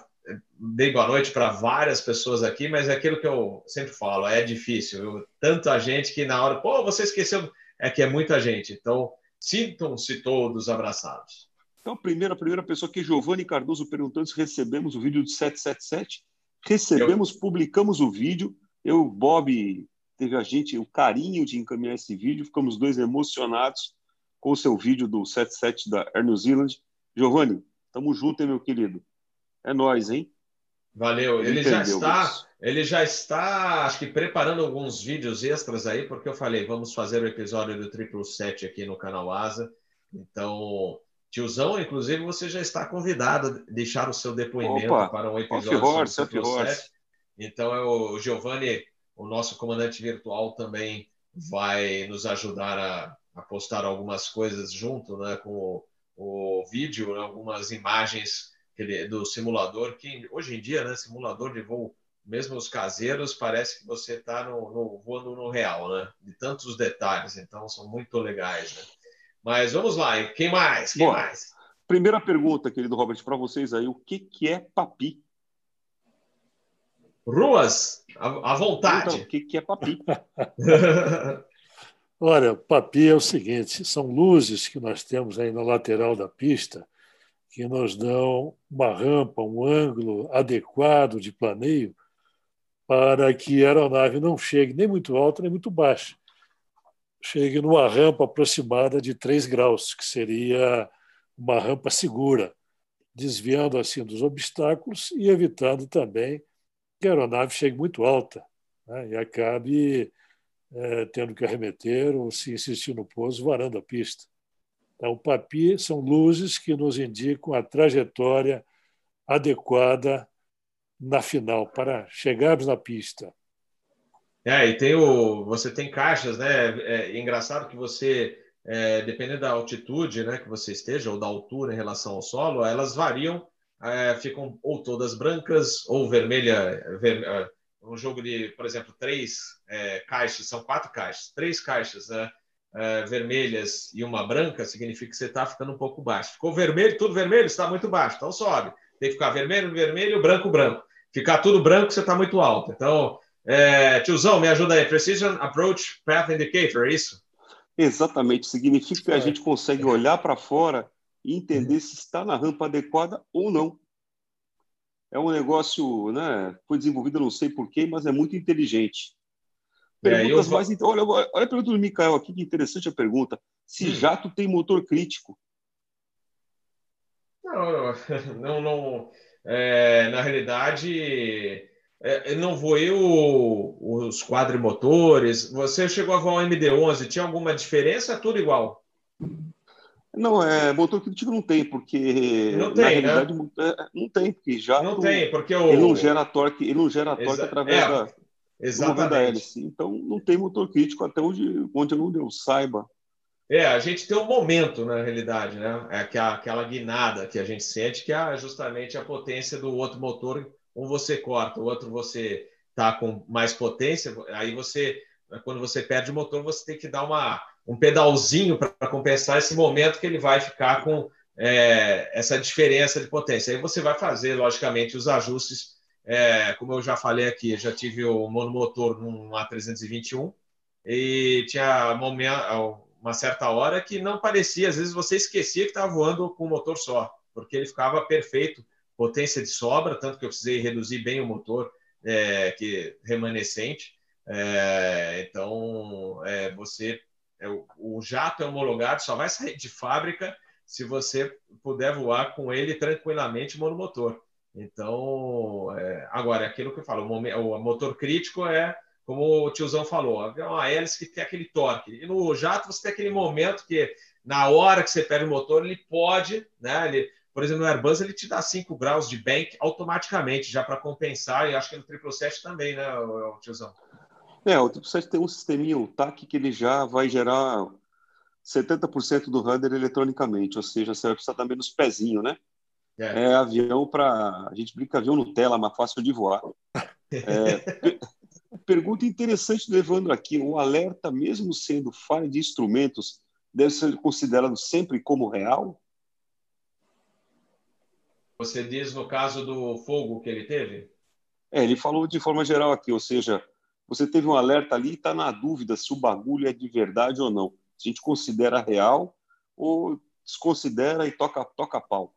Speaker 1: dei boa noite para várias pessoas aqui, mas é aquilo que eu sempre falo, é difícil. Eu, tanta gente que na hora, pô, você esqueceu, é que é muita gente. Então, sintam-se todos abraçados.
Speaker 3: Então, primeira, a primeira pessoa aqui, Giovanni Cardoso, perguntando se recebemos o vídeo do 777. Recebemos, eu... publicamos o vídeo. Eu, Bob, teve a gente o carinho de encaminhar esse vídeo. Ficamos dois emocionados com o seu vídeo do 77 da Air New Zealand. Giovanni, tamo junto, hein, meu querido? É nós, hein?
Speaker 1: Valeu. Ele, já está, isso. ele já está, acho que preparando alguns vídeos extras aí, porque eu falei, vamos fazer o episódio do Triple Set aqui no canal Asa. Então, tiozão, inclusive, você já está convidado a deixar o seu depoimento Opa, para um episódio
Speaker 3: horse, sobre o Triple Set.
Speaker 1: Então, é o Giovanni, o nosso comandante virtual, também vai nos ajudar a, a postar algumas coisas junto, né, com o, o vídeo, né, algumas imagens do simulador, que hoje em dia, né, simulador de voo, mesmo os caseiros, parece que você está no, no, voando no real, né? De tantos detalhes, então são muito legais, né? Mas vamos lá, quem mais? Quem Bom, mais?
Speaker 3: Primeira pergunta, querido Robert, para vocês aí, o que, que é papi?
Speaker 1: Ruas, à, vontade.
Speaker 3: Então, o que, que é papi? (laughs)
Speaker 4: Olha, papi é o seguinte: são luzes que nós temos aí na lateral da pista que nos dão uma rampa, um ângulo adequado de planeio para que a aeronave não chegue nem muito alta nem muito baixa. Chegue numa rampa aproximada de 3 graus, que seria uma rampa segura, desviando assim dos obstáculos e evitando também que a aeronave chegue muito alta né, e acabe é, tendo que arremeter ou, se insistir no pouso, varando a pista. Então, o PAPI são luzes que nos indicam a trajetória adequada na final, para chegarmos na pista.
Speaker 1: É, e tem o. Você tem caixas, né? É, é engraçado que você, é, dependendo da altitude né, que você esteja, ou da altura em relação ao solo, elas variam, é, ficam ou todas brancas ou vermelha. Ver, é, um jogo de, por exemplo, três é, caixas, são quatro caixas, três caixas né, vermelhas e uma branca, significa que você está ficando um pouco baixo. Ficou vermelho, tudo vermelho, está muito baixo, então sobe. Tem que ficar vermelho, vermelho, branco, branco. Ficar tudo branco, você está muito alto. Então, é, tiozão, me ajuda aí. Precision Approach Path Indicator, é isso?
Speaker 3: Exatamente. Significa que a é. gente consegue olhar para fora e entender uhum. se está na rampa adequada ou não. É um negócio, né? Foi desenvolvido, não sei porquê, mas é muito inteligente. Perguntas é, eu... mais. Olha, olha a pergunta do Mikael aqui, que interessante a pergunta. Se hum. jato tem motor crítico?
Speaker 1: Não, (laughs) não, não é, na realidade, é, não voei os quadrimotores. Você chegou a voar o MD-11, tinha alguma diferença? É tudo igual?
Speaker 3: Não, é, motor crítico não tem, porque
Speaker 1: não tem, na realidade
Speaker 3: né? É, não tem, porque já
Speaker 1: não tem, porque o...
Speaker 3: ele não gera torque, ele não gera torque Exa... através é, da exatamente. da hélice. Então não tem motor crítico até onde onde eu não saiba.
Speaker 1: É, a gente tem um momento, na realidade, né? É aquela, aquela guinada que a gente sente, que é justamente a potência do outro motor. Um você corta, o outro você tá com mais potência. Aí você, quando você perde o motor, você tem que dar uma, um pedalzinho para compensar esse momento que ele vai ficar com é, essa diferença de potência. Aí você vai fazer, logicamente, os ajustes. É, como eu já falei aqui, já tive o monomotor num A321 e tinha uma certa hora que não parecia, às vezes você esquecia que estava voando com o motor só, porque ele ficava perfeito, potência de sobra, tanto que eu precisei reduzir bem o motor é, que remanescente. É, então, é, você é, o jato é homologado, só vai sair de fábrica se você puder voar com ele tranquilamente monomotor. Então, é, agora, é aquilo que eu falo, o, motor crítico é como o tiozão falou, é uma hélice que tem aquele torque. E no jato você tem aquele momento que, na hora que você pega o motor, ele pode, né? Ele, por exemplo, no Airbus ele te dá 5 graus de bank automaticamente, já para compensar, e acho que no 777 também, né, tiozão?
Speaker 3: É, o 777 tem um sisteminha, o TAC, que ele já vai gerar 70% do rudder eletronicamente, ou seja, você vai precisar dar menos pezinho, né? É, é avião para. A gente brinca avião Nutella, mas fácil de voar. (laughs) É, Pergunta interessante do Evandro aqui: o alerta, mesmo sendo falha de instrumentos, deve ser considerado sempre como real?
Speaker 1: Você diz no caso do fogo que ele teve?
Speaker 3: É, ele falou de forma geral aqui, ou seja, você teve um alerta ali e está na dúvida se o bagulho é de verdade ou não. Se a gente considera real ou desconsidera e toca, toca pau.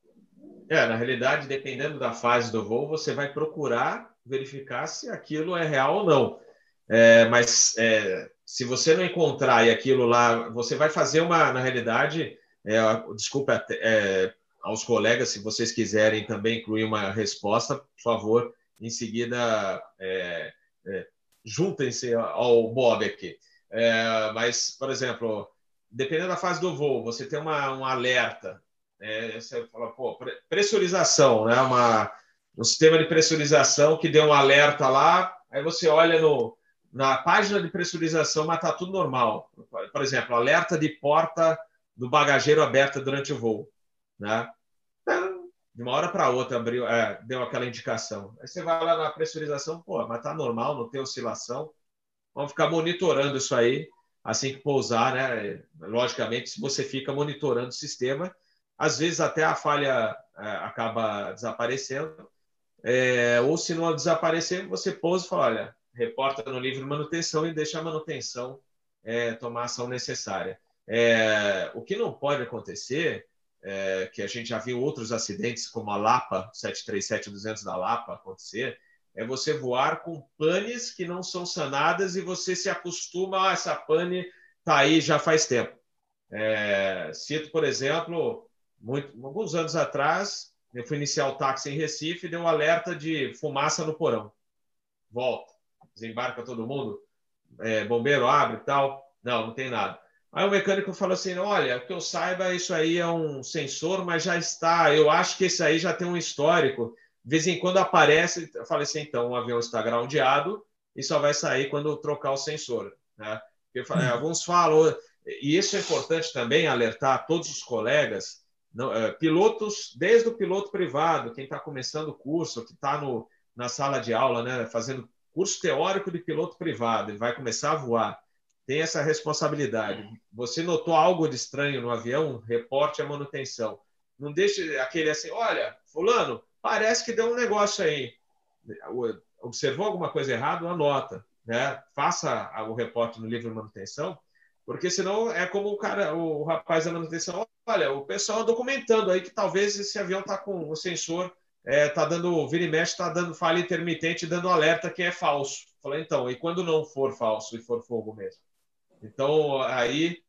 Speaker 1: É, na realidade, dependendo da fase do voo, você vai procurar verificar se aquilo é real ou não. É, mas é, se você não encontrar e aquilo lá, você vai fazer uma, na realidade, é, desculpa é, aos colegas, se vocês quiserem também incluir uma resposta, por favor, em seguida é, é, juntem-se ao Bob aqui. mas, por exemplo, dependendo da fase do voo, você tem uma, um alerta, você fala, pô, pressurização, né? Uma, um sistema de pressurização que deu um alerta lá, aí você olha no, na página de pressurização, mas está tudo normal. Por exemplo, alerta de porta do bagageiro aberta durante o voo. Né? De uma hora para outra abriu, é, deu aquela indicação. Aí você vai lá na pressurização, pô, mas está normal, não tem oscilação. Vamos ficar monitorando isso aí assim que pousar, né? Logicamente, se você fica monitorando o sistema, às vezes até a falha é, acaba desaparecendo, é, ou se não desaparecer, você pousa e fala: olha, reporta no livro de manutenção e deixa a manutenção é, tomar a ação necessária. É, o que não pode acontecer, é, que a gente já viu outros acidentes, como a Lapa, 737-200 da Lapa acontecer, é você voar com panes que não são sanadas e você se acostuma, ah, essa pane está aí já faz tempo. É, cito, por exemplo, muito, alguns anos atrás, eu fui iniciar o táxi em Recife e deu um alerta de fumaça no porão. Volta. Desembarca todo mundo. É, bombeiro abre e tal. Não, não tem nada. Aí o mecânico falou assim: olha, que eu saiba, isso aí é um sensor, mas já está. Eu acho que esse aí já tem um histórico. De vez em quando aparece. Eu falei assim: então, o avião está groundeado e só vai sair quando trocar o sensor. Né? Porque, é, alguns falam, e isso é importante também alertar todos os colegas, é, pilotos, desde o piloto privado, quem está começando o curso, que está na sala de aula, né, fazendo curso teórico de piloto privado, ele vai começar a voar, tem essa responsabilidade. Você notou algo de estranho no avião? Reporte a manutenção. Não deixe aquele assim, olha, fulano, parece que deu um negócio aí. Observou alguma coisa errada? Anota, né? Faça o reporte no livro de manutenção porque senão é como o cara, o rapaz da manutenção, olha, o pessoal documentando aí que talvez esse avião está com o sensor, é, tá dando, vira e mexe, está dando falha intermitente, dando alerta que é falso. Falei, então, e quando não for falso e for fogo mesmo? Então, aí,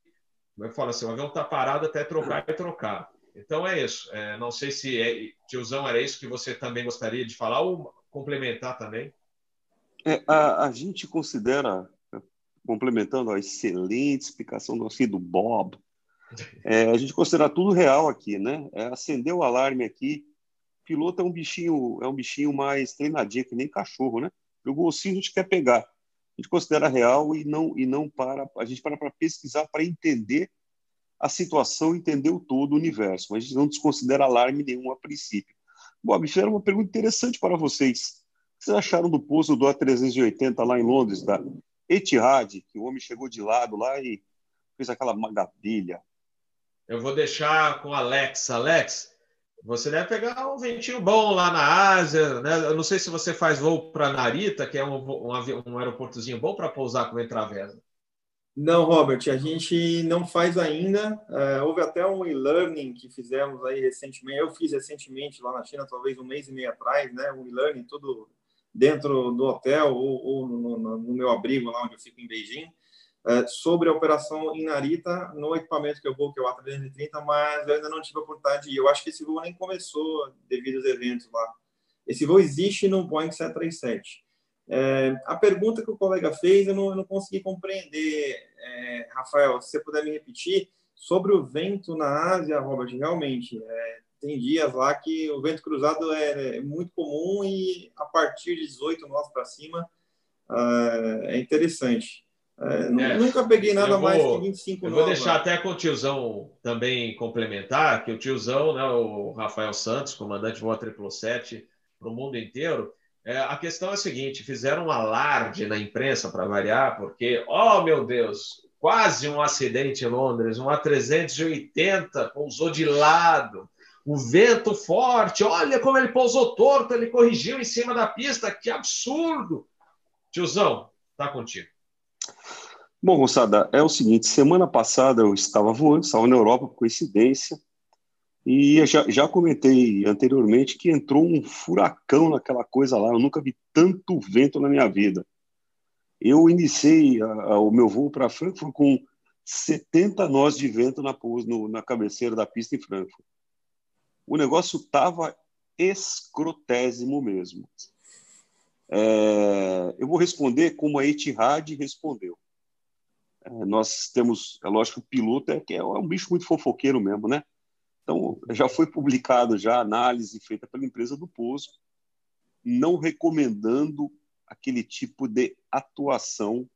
Speaker 1: eu falo assim, o avião está parado até trocar e trocar. Então é isso. É, não sei se, é, tiozão, era isso que você também gostaria de falar ou complementar também.
Speaker 3: É, a, a gente considera complementando a excelente explicação do nosso Bob, é, a gente considera tudo real aqui, né? É, acendeu o alarme aqui. Piloto é um bichinho, é um bichinho mais treinadinho, que nem cachorro, né? O cinto, a gente quer pegar. A gente considera real e não e não para. A gente para para pesquisar para entender a situação, entender o todo o universo. Mas a gente não desconsidera alarme nenhum a princípio. Bob, fizeram uma pergunta interessante para vocês. O que vocês acharam do pouso do A380 lá em Londres, da Etihad, que o homem chegou de lado lá e fez aquela maravilha.
Speaker 1: Eu vou deixar com o Alex. Alex, você deve pegar um ventinho bom lá na Ásia, né? Eu não sei se você faz voo para Narita, que é um, um, um aeroportozinho bom para pousar com Entravesa.
Speaker 2: Não, Robert, a gente não faz ainda. Uh, houve até um e-learning que fizemos aí recentemente. Eu fiz recentemente lá na China, talvez um mês e meio atrás, né? Um e-learning todo dentro do hotel ou, ou no, no, no, meu abrigo lá onde eu fico em Beijing, é, sobre a operação em Narita no equipamento que eu vou, que é o A330, mas eu ainda não tive a oportunidade. Eu acho que esse voo nem começou devido aos eventos lá. Esse voo existe no Boeing 737. É, a pergunta que o colega fez, eu não, eu não consegui compreender, é, Rafael, se você puder me repetir, sobre o vento na Ásia, Robert, realmente, é, tem dias lá que o vento cruzado é, é muito comum e a partir de 18 nós para cima uh, é interessante. Uh, é, nunca peguei nada vou, mais que 25
Speaker 1: nós. Vou deixar até com o tiozão também complementar, que o tiozão, né, o Rafael Santos, comandante voa 777 para o mundo inteiro, é, a questão é a seguinte: fizeram um alarde na imprensa para variar, porque, oh meu Deus, quase um acidente em Londres, um A380 pousou de lado o vento forte, olha como ele pousou torto, ele corrigiu em cima da pista, que absurdo! Tiozão, tá contigo.
Speaker 3: Bom, moçada, é o seguinte: semana passada eu estava voando, estava na Europa por coincidência, e já, já comentei anteriormente que entrou um furacão naquela coisa lá. Eu nunca vi tanto vento na minha vida. Eu iniciei a, a, o meu voo para Frankfurt com 70 nós de vento na, no, na cabeceira da pista em Frankfurt o negócio estava escrotésimo mesmo. É, eu vou responder como a Etihad respondeu. É, nós temos, é lógico, o piloto é, que é um bicho muito fofoqueiro mesmo, né? Então, já foi publicado já análise feita pela empresa do pouso, não recomendando aquele tipo de atuação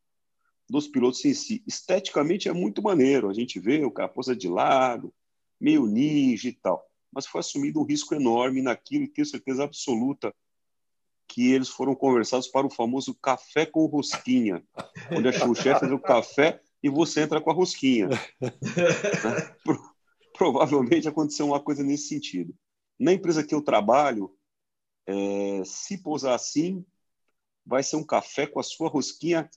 Speaker 3: dos pilotos em si. Esteticamente é muito maneiro, a gente vê o cara posa de lado, meio ninja e tal mas foi assumido um risco enorme naquilo e tenho certeza absoluta que eles foram conversados para o famoso café com rosquinha, onde o chefe faz o café e você entra com a rosquinha. (laughs) Provavelmente aconteceu uma coisa nesse sentido. Na empresa que eu trabalho, é, se pousar assim, vai ser um café com a sua rosquinha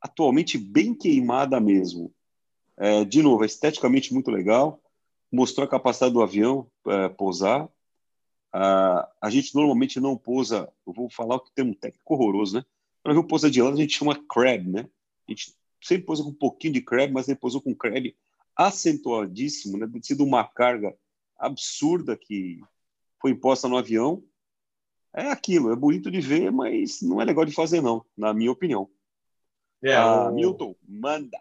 Speaker 3: atualmente bem queimada mesmo. É, de novo, é esteticamente muito legal mostrou a capacidade do avião é, pousar. A, a gente normalmente não pousa, eu vou falar que tem um técnico horroroso, né? Para ver o pousa de lado, a gente chama crab, né? A gente sempre pousa com um pouquinho de crab, mas ele pousou com crab acentuadíssimo, né? Tem sido uma carga absurda que foi imposta no avião. É aquilo, é bonito de ver, mas não é legal de fazer, não, na minha opinião.
Speaker 1: É, ah, o... Milton, manda.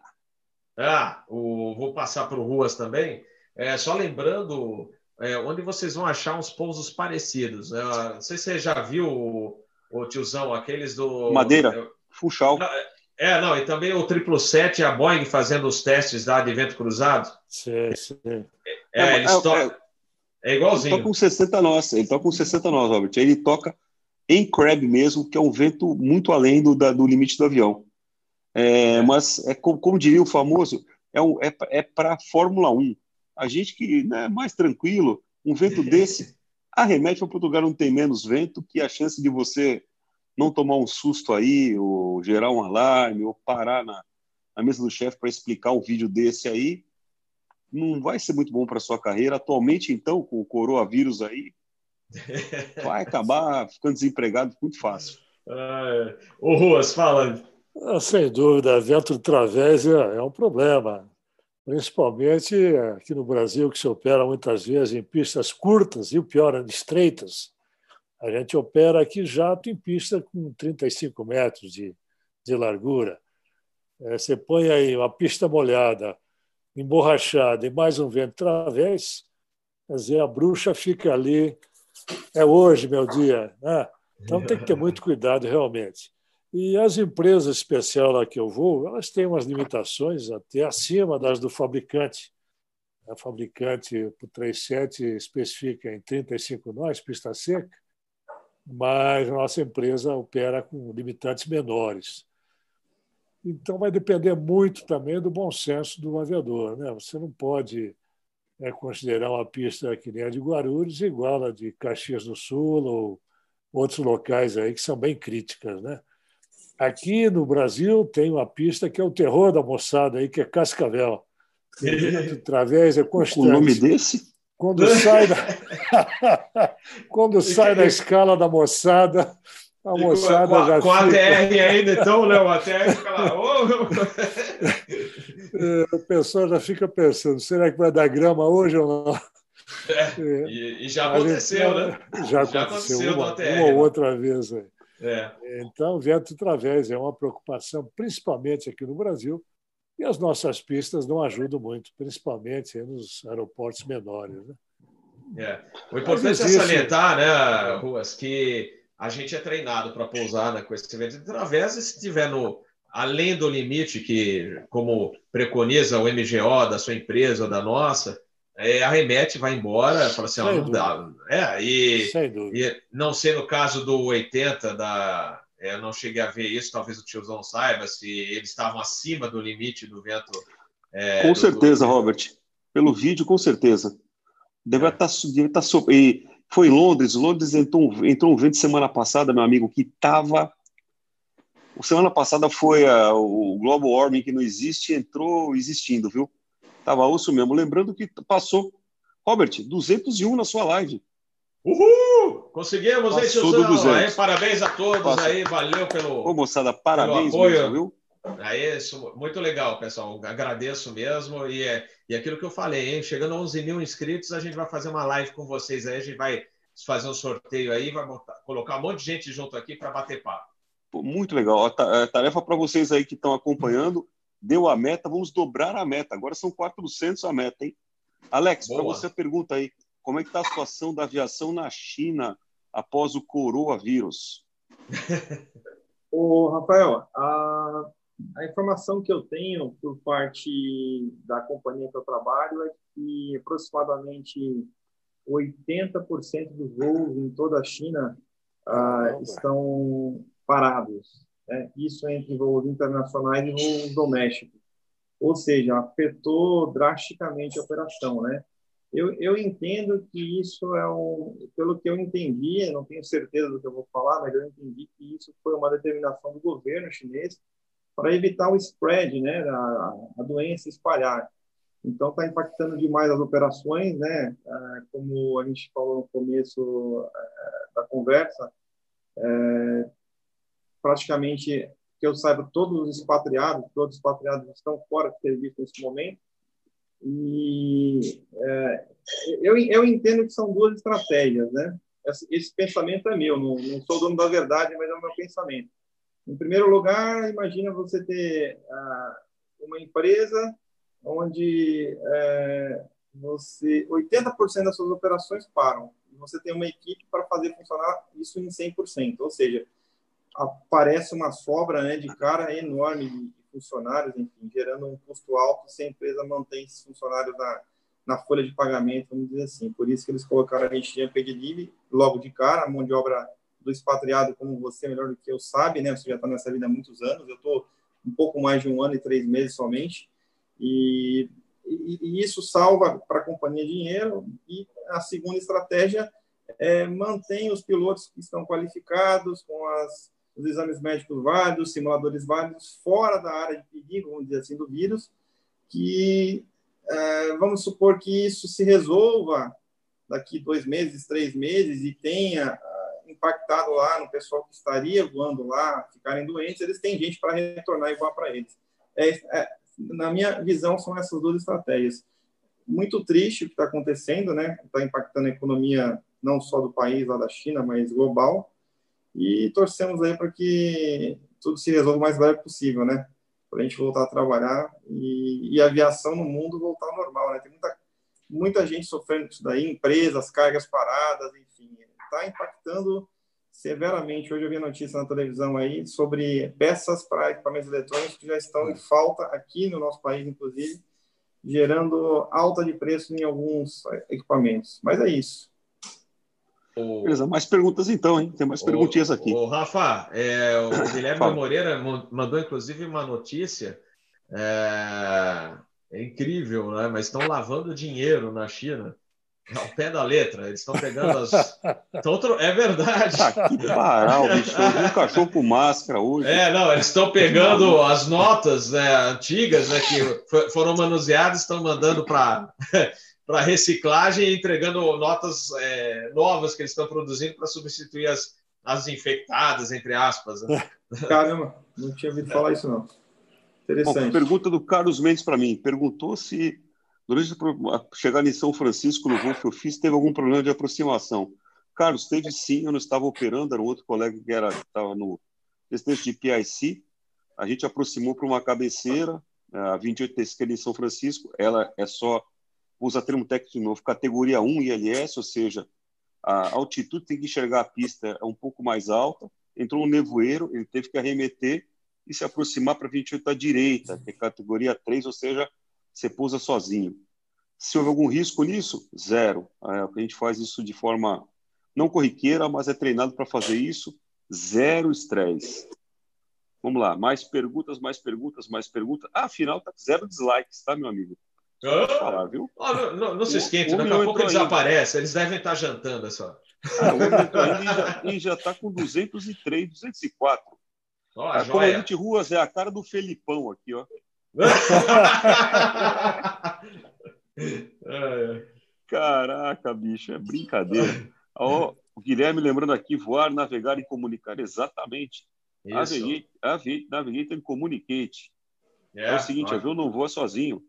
Speaker 1: Ah, o... vou passar para o Ruas também. É, só lembrando, é, onde vocês vão achar uns pousos parecidos. É, não sei se você já viu o, o tiozão, aqueles do.
Speaker 3: Madeira. Funchal.
Speaker 1: É, não, e também o 777 e a Boeing fazendo os testes lá de vento cruzado.
Speaker 4: Sim, sim.
Speaker 1: É, é, eles é, é igualzinho.
Speaker 3: Ele toca com 60 nós, ele toca com 60 nós, Robert. Ele toca em crab mesmo, que é um vento muito além do, da, do limite do avião. É, mas, é como, como, diria o famoso, é, um, é, é para Fórmula 1. A gente que né, é mais tranquilo, um vento desse arremete para o lugar onde tem menos vento, que a chance de você não tomar um susto aí, ou gerar um alarme, ou parar na, na mesa do chefe para explicar um vídeo desse aí, não vai ser muito bom para sua carreira. Atualmente, então, com o coronavírus aí, vai acabar (laughs) ficando desempregado muito fácil.
Speaker 1: Ah, o Ruas, fala.
Speaker 4: Ah, sem dúvida, vento de travésia é um problema, principalmente aqui no Brasil, que se opera muitas vezes em pistas curtas e o pior, estreitas. A gente opera aqui jato em pista com 35 metros de, de largura. É, você põe aí uma pista molhada, emborrachada e mais um vento través, quer dizer, a bruxa fica ali. É hoje meu dia. Né? Então tem que ter muito cuidado realmente. E as empresas especiais lá que eu vou, elas têm umas limitações até acima das do fabricante. A fabricante, para o 37, especifica em 35 nós, pista seca, mas a nossa empresa opera com limitantes menores. Então, vai depender muito também do bom senso do aviador. Né? Você não pode é, considerar uma pista que nem a de Guarulhos igual a de Caxias do Sul ou outros locais aí que são bem críticas. Né? Aqui no Brasil tem uma pista que é o terror da moçada, aí, que é Cascavel. (laughs) Através é constante.
Speaker 3: O nome desse?
Speaker 4: Quando sai da, (laughs) Quando sai da escala da moçada, a moçada
Speaker 1: com,
Speaker 4: já
Speaker 1: com a TR ainda, então, Léo, a TR fica lá. Oh! (laughs)
Speaker 4: o pessoal já fica pensando: será que vai dar grama hoje ou não?
Speaker 1: É, e, e, já aconteceu, gente, né?
Speaker 4: Já, já aconteceu, uma, uma ou né? outra vez. Aí. É. Então, vento através é uma preocupação, principalmente aqui no Brasil, e as nossas pistas não ajudam muito, principalmente nos aeroportos menores. Né?
Speaker 1: É. O importante é salientar, né, Ruas, que a gente é treinado para pousar né, com esse vento de travessa, se estiver no, além do limite que, como preconiza o MGO da sua empresa ou da nossa, é, arremete, vai embora, fala assim, ó, não dá. É, e, e, não sei no caso do 80 da. É, eu não cheguei a ver isso, talvez o tiozão saiba se eles estavam acima do limite do vento.
Speaker 3: É, com do, certeza, do... Robert. Pelo vídeo, com certeza. Deve estar. É. Deve estar tá e foi em Londres. Londres entrou, entrou um vento semana passada, meu amigo, que estava. Semana passada foi a, o global warming que não existe, entrou existindo, viu? Tava osso mesmo. Lembrando que passou. Robert, 201 na sua live.
Speaker 1: Uhul! Conseguimos, Passou hein, parabéns a todos Passou. aí, valeu pelo.
Speaker 3: Ô, moçada, parabéns pelo apoio. Mesmo, viu?
Speaker 1: Aí, isso, muito legal, pessoal. Agradeço mesmo. E, é, e aquilo que eu falei, hein? Chegando a 11 mil inscritos, a gente vai fazer uma live com vocês aí. A gente vai fazer um sorteio aí, vai colocar um monte de gente junto aqui para bater papo.
Speaker 3: Muito legal. A é, tarefa para vocês aí que estão acompanhando. Deu a meta, vamos dobrar a meta. Agora são 400 a meta, hein? Alex, para você a pergunta aí: como é que está a situação da aviação na China após o coronavírus? (laughs)
Speaker 2: Ô, Rafael, a, a informação que eu tenho por parte da companhia que eu trabalho é que aproximadamente 80% dos voos em toda a China ah, estão parados. Né? Isso entre voos internacionais e voos domésticos. Ou seja, afetou drasticamente a operação. Né? Eu, eu entendo que isso é um, pelo que eu entendi, não tenho certeza do que eu vou falar, mas eu entendi que isso foi uma determinação do governo chinês para evitar o spread, né, a, a doença espalhar. Então está impactando demais as operações, né? É, como a gente falou no começo é, da conversa, é, praticamente que eu saiba todos os expatriados, todos os expatriados estão fora de serviço nesse momento. E é, eu, eu entendo que são duas estratégias, né? Esse, esse pensamento é meu, não, não, sou dono da verdade, mas é o meu pensamento. Em primeiro lugar, imagina você ter ah, uma empresa onde é, você 80% das suas operações param. Você tem uma equipe para fazer funcionar isso em 100%. Ou seja, aparece uma sobra né, de cara enorme de funcionários, enfim, gerando um custo alto se a empresa mantém esses funcionários na, na folha de pagamento, vamos dizer assim. Por isso que eles colocaram a gente unpaid leave logo de cara, a mão de obra do expatriado, como você melhor do que eu sabe, né? Você já está nessa vida há muitos anos, eu estou um pouco mais de um ano e três meses somente, e, e, e isso salva para a companhia dinheiro. E a segunda estratégia é mantém os pilotos que estão qualificados com as, os exames médicos válidos, simuladores válidos, fora da área de perigo, vamos dizer assim, do vírus, que é, vamos supor que isso se resolva daqui dois meses, três meses e tenha impactado lá no pessoal que estaria voando lá, ficarem doentes, eles têm gente para retornar e voar para eles. É, é, na minha visão, são essas duas estratégias. Muito triste o que está acontecendo, né? Está impactando a economia não só do país, lá da China, mas global. E torcemos aí para que tudo se resolva o mais breve possível, né? Para a gente voltar a trabalhar e, e, a aviação no mundo voltar ao normal, né? Tem muita, muita gente sofrendo isso daí, empresas, cargas paradas, enfim, está impactando severamente. Hoje eu vi notícia na televisão aí sobre peças para equipamentos eletrônicos que já estão em falta aqui no nosso país, inclusive, gerando alta de preço em alguns equipamentos. Mas é isso.
Speaker 3: O... Beleza, mais perguntas então, hein? Tem mais o... perguntinhas aqui.
Speaker 1: O Rafa, é, o (coughs) Guilherme Moreira mandou inclusive uma notícia. É, é incrível, né? Mas estão lavando dinheiro na China. Ao pé da letra, eles estão pegando as. (laughs) Tão... É verdade.
Speaker 3: Ah, que bicho. um cachorro com máscara hoje.
Speaker 1: É, não, eles estão pegando as notas né, antigas né, que foram manuseadas, estão mandando para (laughs) para reciclagem e entregando notas é, novas que eles estão produzindo para substituir as, as infectadas, entre aspas. Né?
Speaker 2: Caramba, não tinha ouvido falar isso, não. Interessante.
Speaker 3: Bom, pergunta do Carlos Mendes para mim. Perguntou se Durante a chegada em São Francisco, no voo que eu fiz, teve algum problema de aproximação. Carlos, teve sim, eu não estava operando, era um outro colega que era, estava no presidente de PIC. A gente aproximou para uma cabeceira, a 28 da esquerda em São Francisco. Ela é só, usa termo técnico novo, categoria 1 ILS, ou seja, a altitude tem que enxergar a pista um pouco mais alta. Entrou um nevoeiro, ele teve que arremeter e se aproximar para 28 à direita, que é categoria 3, ou seja, você pousa sozinho. Se houve algum risco nisso, zero. É, a gente faz isso de forma não corriqueira, mas é treinado para fazer isso, zero estresse. Vamos lá, mais perguntas, mais perguntas, mais perguntas. Ah, afinal, tá zero dislikes, tá, meu amigo?
Speaker 1: Ah, falar, viu? Ah, não, não, não, se esquente, daqui a pouco eles aparecem, eles devem estar jantando essa.
Speaker 3: Ah, e já está com 203, 204. Oh, a Comandante Ruas é a cara do Felipão aqui, ó. (laughs) Caraca, bicho, é brincadeira. Oh, o Guilherme lembrando aqui, voar, navegar e comunicar, exatamente. Navegate, navegate and communicate. É, é o seguinte, o avião não voa sozinho.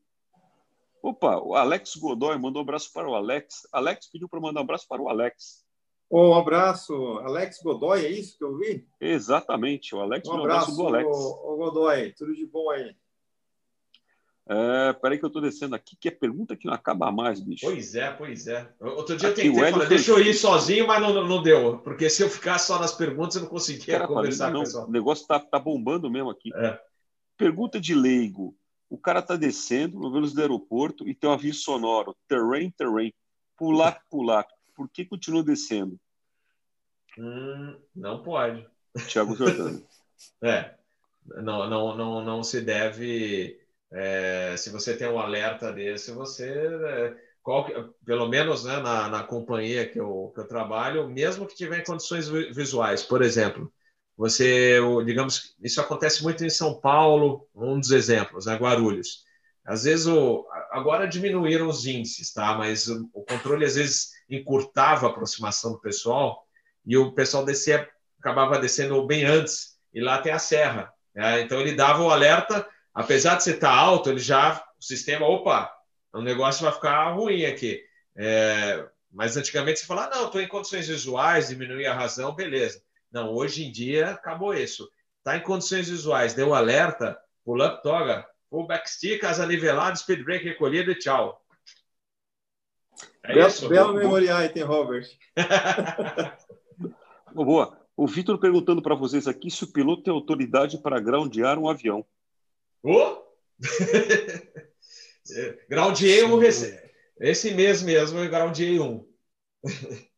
Speaker 3: Opa, o Alex Godoy mandou um abraço para o Alex. Alex pediu para mandar um abraço para o Alex.
Speaker 2: Um abraço, Alex Godoy, é isso que eu vi?
Speaker 3: Exatamente, o Alex
Speaker 2: um abraço, um abraço do Alex. O, Godoy, tudo de bom aí.
Speaker 3: É, peraí que eu estou descendo aqui, que é pergunta que não acaba mais, bicho.
Speaker 1: Pois é, pois é. Outro dia aqui, eu tentei falar, deixa eu ir sozinho, mas não, não deu. Porque se eu ficar só nas perguntas, eu não conseguia cara, conversar não, com o pessoal.
Speaker 3: O negócio está tá bombando mesmo aqui. É. Pergunta de leigo. O cara está descendo no do aeroporto e tem um aviso sonoro. Terrain, terrain. Pular, pular. Por que continua descendo?
Speaker 1: Hum, não pode.
Speaker 3: Tiago Jordano. (laughs)
Speaker 1: é. Não, não, não, não se deve é, se você tem um alerta desse, você, é, qual, pelo menos né, na, na companhia que eu, que eu trabalho, mesmo que tiver condições visuais, por exemplo, você, digamos, isso acontece muito em São Paulo, um dos exemplos, né, Guarulhos. Às vezes, o, agora diminuíram os índices, tá? Mas o, o controle às vezes encurtava a aproximação do pessoal e o pessoal descia, acabava descendo bem antes e lá tem a serra. Né? Então ele dava o alerta apesar de você estar alto, ele já, o sistema, opa, o negócio vai ficar ruim aqui. É, mas antigamente você fala, ah, não, estou em condições visuais, diminuir a razão, beleza. Não, hoje em dia acabou isso. Está em condições visuais, deu alerta, pull up, toga, full backstick, asa nivelada, speed brake recolhido e tchau.
Speaker 2: É belo, isso? Belo memorial tem Robert. (laughs)
Speaker 3: Boa. O Vitor perguntando para vocês aqui se o piloto tem autoridade para groundear um avião.
Speaker 1: Oh! (laughs) groundeei um esse mês mesmo eu groundeei um. (laughs)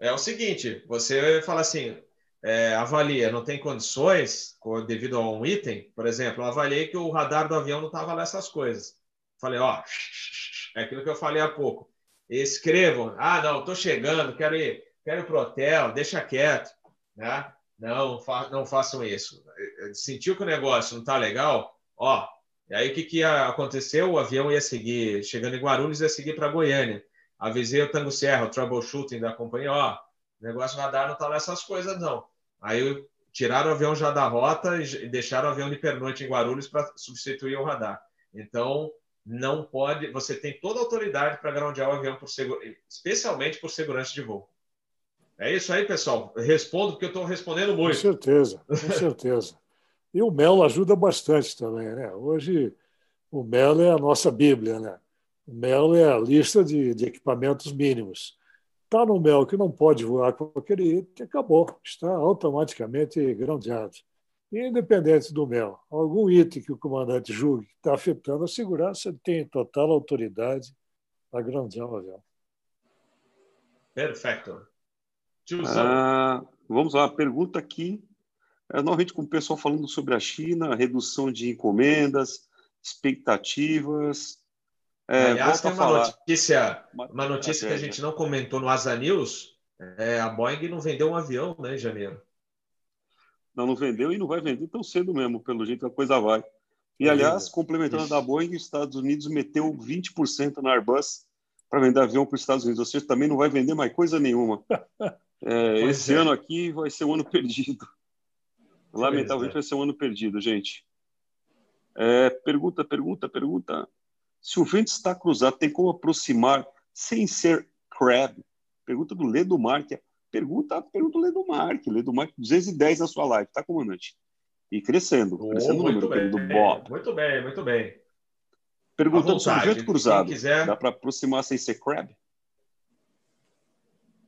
Speaker 1: é o seguinte, você fala assim, é, avalia, não tem condições devido a um item, por exemplo, eu avaliei que o radar do avião não estava lá essas coisas. Falei, ó, é aquilo que eu falei há pouco. Escrevam, ah, não, estou chegando, quero ir, quero ir para o hotel, deixa quieto, né? Não, fa não façam isso. Sentiu que o negócio não está legal? Ó, e aí o que, que aconteceu? O avião ia seguir, chegando em Guarulhos, ia seguir para Goiânia. Avisei o Tango Serra, o troubleshooting da companhia, ó, o negócio radar não está nessas coisas, não. Aí tiraram o avião já da rota e deixaram o avião de pernoite em Guarulhos para substituir o radar. Então, não pode, você tem toda a autoridade para groundear o avião, por especialmente por segurança de voo. É isso aí, pessoal. respondo porque eu estou respondendo muito.
Speaker 4: Com certeza, com (laughs) certeza. E o Melo ajuda bastante também, né? Hoje o Melo é a nossa Bíblia, né? O Melo é a lista de, de equipamentos mínimos. Está no Melo que não pode voar com aquele item, acabou, está automaticamente groundeado. Independente do Melo, algum item que o comandante julgue que está afetando a segurança, ele tem total autoridade para groundear o avião.
Speaker 1: Perfeito.
Speaker 3: Ah, vamos lá, pergunta aqui é, novamente com o pessoal falando sobre a China, redução de encomendas, expectativas.
Speaker 1: É, Aliás, tem uma falar... notícia, uma notícia que a gente não comentou no Asa News. É, a Boeing não vendeu um avião né, em janeiro.
Speaker 3: Não, não vendeu e não vai vender tão cedo mesmo, pelo jeito que a coisa vai. E, aliás, complementando Isso. da Boeing, os Estados Unidos meteu 20% na Airbus para vender avião para os Estados Unidos. Ou seja, também não vai vender mais coisa nenhuma. (laughs) É, esse é. ano aqui vai ser um ano perdido. Lamentavelmente vai ser um ano perdido, gente. É, pergunta, pergunta, pergunta. Se o vento está cruzado, tem como aproximar sem ser crab? Pergunta do Ledo Marque. Pergunta, pergunta do Ledo Marque. Ledo Marque, 210 na sua live, tá, comandante? E crescendo, oh, crescendo o número bem,
Speaker 1: do Bob. Muito bem, muito bem.
Speaker 3: Perguntando sobre o vento cruzado, quiser... dá para aproximar sem ser crab?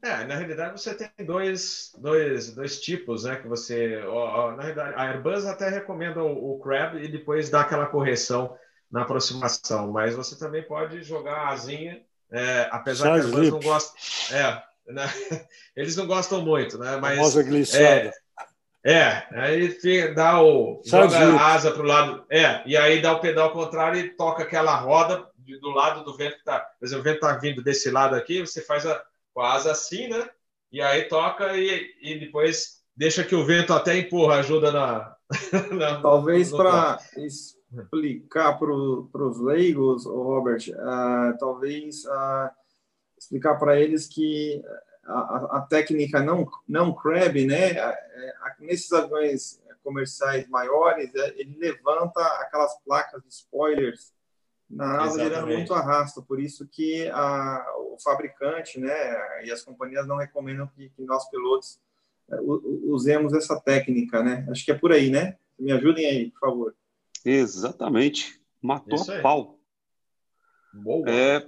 Speaker 1: É, na realidade você tem dois, dois, dois tipos, né? Que você, ó, ó, na realidade, a Airbus até recomenda o, o Crab e depois dá aquela correção na aproximação, mas você também pode jogar a asinha, é, apesar que a Airbus não gosta, é, né? (laughs) eles não gostam muito, né? Mas é, é, aí dá o joga a asa para o lado, é, e aí dá o pedal contrário e toca aquela roda do lado do vento que tá, por exemplo, o vento está vindo desse lado aqui, você faz a com a asa assim, né? E aí toca e, e depois deixa que o vento até empurra, ajuda na. (laughs)
Speaker 2: na talvez para explicar para os leigos, Robert, uh, talvez uh, explicar para eles que a, a, técnica não não crab, né? Nesses aviões comerciais maiores, é, ele levanta aquelas placas de spoilers na asa gerando muito arrasto, por isso que a, o fabricante né, e as companhias não recomendam que, que nós pilotos é, usemos essa técnica, né? Acho que é por aí, né? Me ajudem aí, por favor.
Speaker 3: Exatamente. Matou a pau. Boa. É,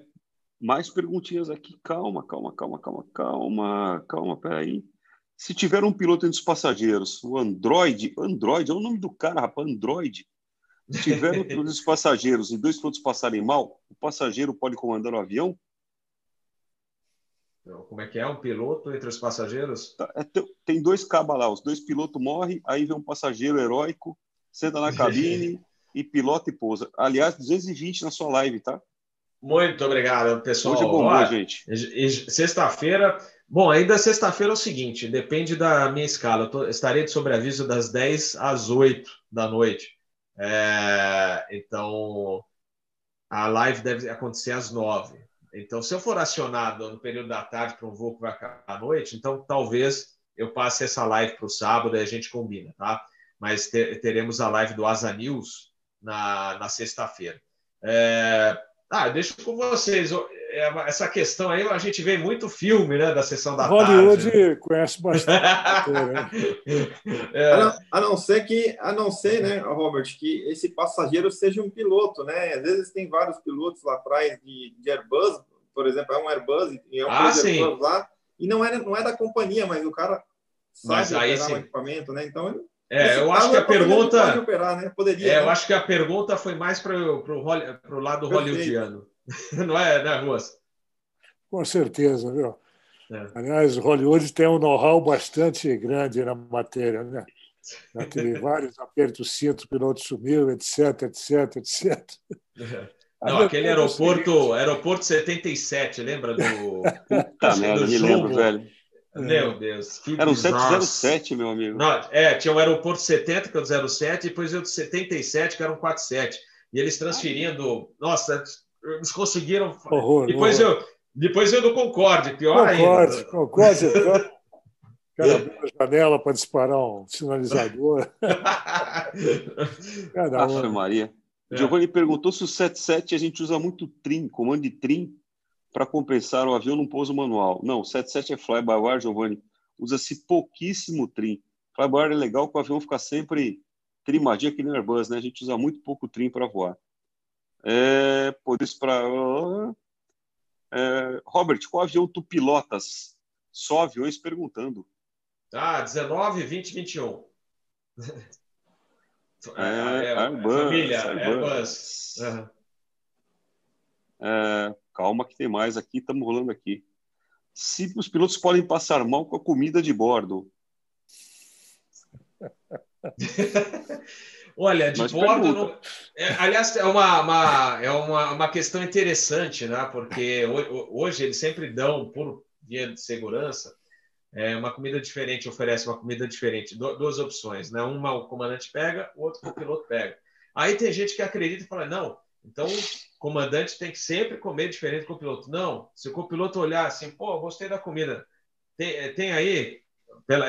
Speaker 3: mais perguntinhas aqui. Calma, calma, calma, calma, calma, calma, peraí. Se tiver um piloto entre os passageiros, o Android, Android é o nome do cara, rapaz, Android, se tiver dois passageiros e dois pilotos passarem mal, o passageiro pode comandar o avião?
Speaker 1: Como é que é? Um piloto entre os passageiros?
Speaker 3: Tá, é, tem dois cabas lá, os dois pilotos morrem, aí vem um passageiro heróico, senta na (laughs) cabine e pilota e pousa. Aliás, 220 na sua live, tá?
Speaker 1: Muito obrigado, pessoal.
Speaker 3: Hoje é bom dia, gente.
Speaker 1: Sexta-feira. Bom, ainda sexta-feira é o seguinte: depende da minha escala. Eu tô, estarei de sobreaviso das 10 às 8 da noite. É, então, a live deve acontecer às nove. Então, se eu for acionado no período da tarde para um voo que vai acabar à noite, então talvez eu passe essa live para o sábado e a gente combina, tá? Mas ter, teremos a live do Asa News na, na sexta-feira. É, ah, deixo com vocês. É, essa questão aí, a gente vê muito filme, né, da sessão da
Speaker 4: Hollywood
Speaker 1: tarde.
Speaker 4: Hollywood (laughs) conhece bastante.
Speaker 2: né? é. a, não, a, não, ser que, a não ser, né, Robert, que esse passageiro seja um piloto, né? Às vezes tem vários pilotos lá atrás de, de Airbus, por exemplo, é um Airbus e é um
Speaker 1: ah,
Speaker 2: Airbus lá, e não é, não é da companhia, mas o cara
Speaker 1: Mas aí
Speaker 2: operar
Speaker 1: sim.
Speaker 2: o equipamento, né? Então,
Speaker 1: É,
Speaker 2: esse
Speaker 1: eu acho que a
Speaker 2: é
Speaker 1: pergunta.
Speaker 2: Pode operar, né? Poderia.
Speaker 1: É, eu
Speaker 2: né?
Speaker 1: acho que a pergunta foi mais para o lado
Speaker 2: Perfeito.
Speaker 1: hollywoodiano. (laughs) Não é, né, Ruas?
Speaker 4: Com certeza, viu?
Speaker 1: É.
Speaker 4: Aliás, Hollywood tem um know-how bastante grande na matéria, né? Já teve (laughs) vários apertos cintos, o piloto sumiu, etc, etc, etc.
Speaker 1: Não, aquele aeroporto, aeroporto 77, lembra do. (laughs)
Speaker 3: Puta merda, me lembro, velho.
Speaker 1: Meu Deus. Que
Speaker 3: Era um
Speaker 1: bizarro.
Speaker 3: 707, meu amigo.
Speaker 1: Não, é, tinha o aeroporto 70, que é o 07, e depois o 77, que era um 47. E eles transferindo. Nossa, eles conseguiram.
Speaker 4: Horror,
Speaker 1: depois,
Speaker 4: horror.
Speaker 1: eu, depois eu do Concorde, pior
Speaker 4: Concorde,
Speaker 1: ainda.
Speaker 4: Concorde. O cara abriu a janela para disparar um sinalizador. (laughs) Cada um.
Speaker 3: Maria.
Speaker 1: É.
Speaker 3: Giovanni perguntou se o 77 a gente usa muito trim, comando de trim, para compensar o avião num pouso manual. Não, o 77 é fly-by-wire, Giovanni. Usa-se pouquíssimo trim. Fly-by-wire é legal que o avião fica sempre trimadinho aqui no Airbus, né? A gente usa muito pouco trim para voar. É, por isso, para. É, Robert, qual avião tu pilotas? Só aviões perguntando.
Speaker 1: Ah, 19, 20, 21.
Speaker 3: É, Airbus,
Speaker 1: família,
Speaker 3: Airbus.
Speaker 1: Airbus. Aham.
Speaker 3: É, calma que tem mais aqui, estamos rolando aqui. Se os pilotos podem passar mal com a comida de bordo. (laughs)
Speaker 1: Olha, de
Speaker 3: Mas
Speaker 1: bordo. não- é, aliás, é, uma, uma- é uma, uma questão interessante, né? Porque ho- hoje eles sempre dão, por via de segurança, é, uma comida diferente, oferece uma comida diferente. Du- duas opções, né? Uma o comandante pega, o outro o piloto pega. Aí tem gente que acredita e fala: não, então comandante tem que sempre comer diferente com o piloto. Não, se o copiloto olhar assim, pô, gostei da comida, tem, tem aí, pela-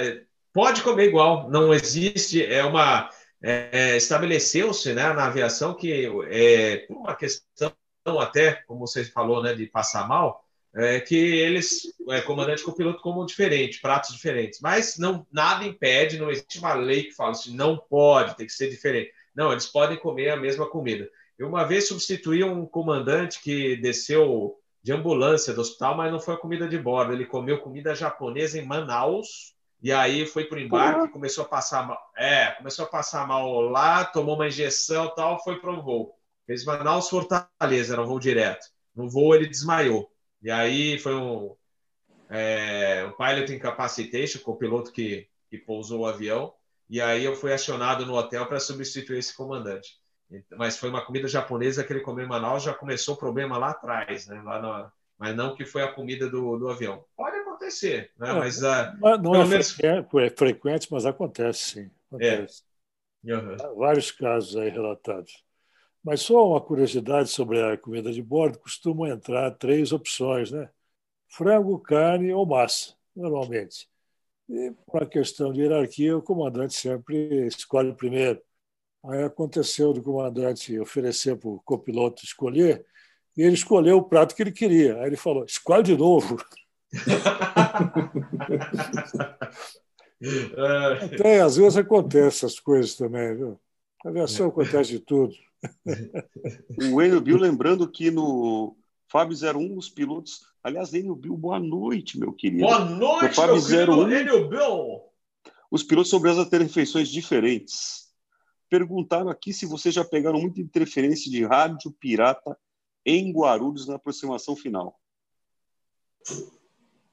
Speaker 1: pode comer igual, não existe, é uma é, estabeleceu-se né, na aviação que, é, por uma questão até, como você falou, né, de passar mal, é, que eles, é, comandante com piloto, comam diferente, pratos diferentes. Mas não, nada impede, não existe uma lei que fala assim, não pode, tem que ser diferente. Não, eles podem comer a mesma comida. Eu uma vez substituí um comandante que desceu de ambulância do hospital, mas não foi comida de bordo. Ele comeu comida japonesa em Manaus, e aí foi para o embarque, começou a passar mal. É, começou a passar mal lá, tomou uma injeção e tal, foi para o voo. Fez Manaus Fortaleza, era um voo direto. No voo ele desmaiou. E aí foi um, é, um pilot incapacitation, com o piloto que, que pousou o avião. E aí eu fui acionado no hotel para substituir esse comandante. Mas foi uma comida japonesa que ele comeu em Manaus, já começou o problema lá atrás, né? Lá mas não que foi a comida do, do avião. Pode acontecer, né?
Speaker 4: É,
Speaker 1: mas
Speaker 4: Não
Speaker 1: Pelo
Speaker 4: é,
Speaker 1: menos-
Speaker 4: frequente, é frequente, mas acontece sim. Acontece.
Speaker 1: uhum.
Speaker 4: Há Vários casos aí relatados. Mas só uma curiosidade sobre a comida de bordo: costumam entrar três opções, né? Frango, carne ou massa, normalmente. E, por uma questão de hierarquia, o comandante sempre escolhe primeiro. Aí aconteceu do comandante oferecer para o copiloto escolher, e ele escolheu o prato que ele queria. Aí ele falou: escolhe de novo. (laughs)
Speaker 1: É,
Speaker 4: Até às vezes acontece essas coisas também, viu? Na aviação acontece de tudo.
Speaker 3: O Enio Bill, lembrando que no Fábio 01, os pilotos. Aliás, Enio Bill, boa noite, meu querido.
Speaker 1: Boa noite,
Speaker 3: No Fábio
Speaker 1: meu querido
Speaker 3: 01.
Speaker 1: Enio Bill.
Speaker 3: Os pilotos sobre asa terem refeições diferentes. Perguntaram aqui se vocês já pegaram muita interferência de rádio pirata em Guarulhos na aproximação final.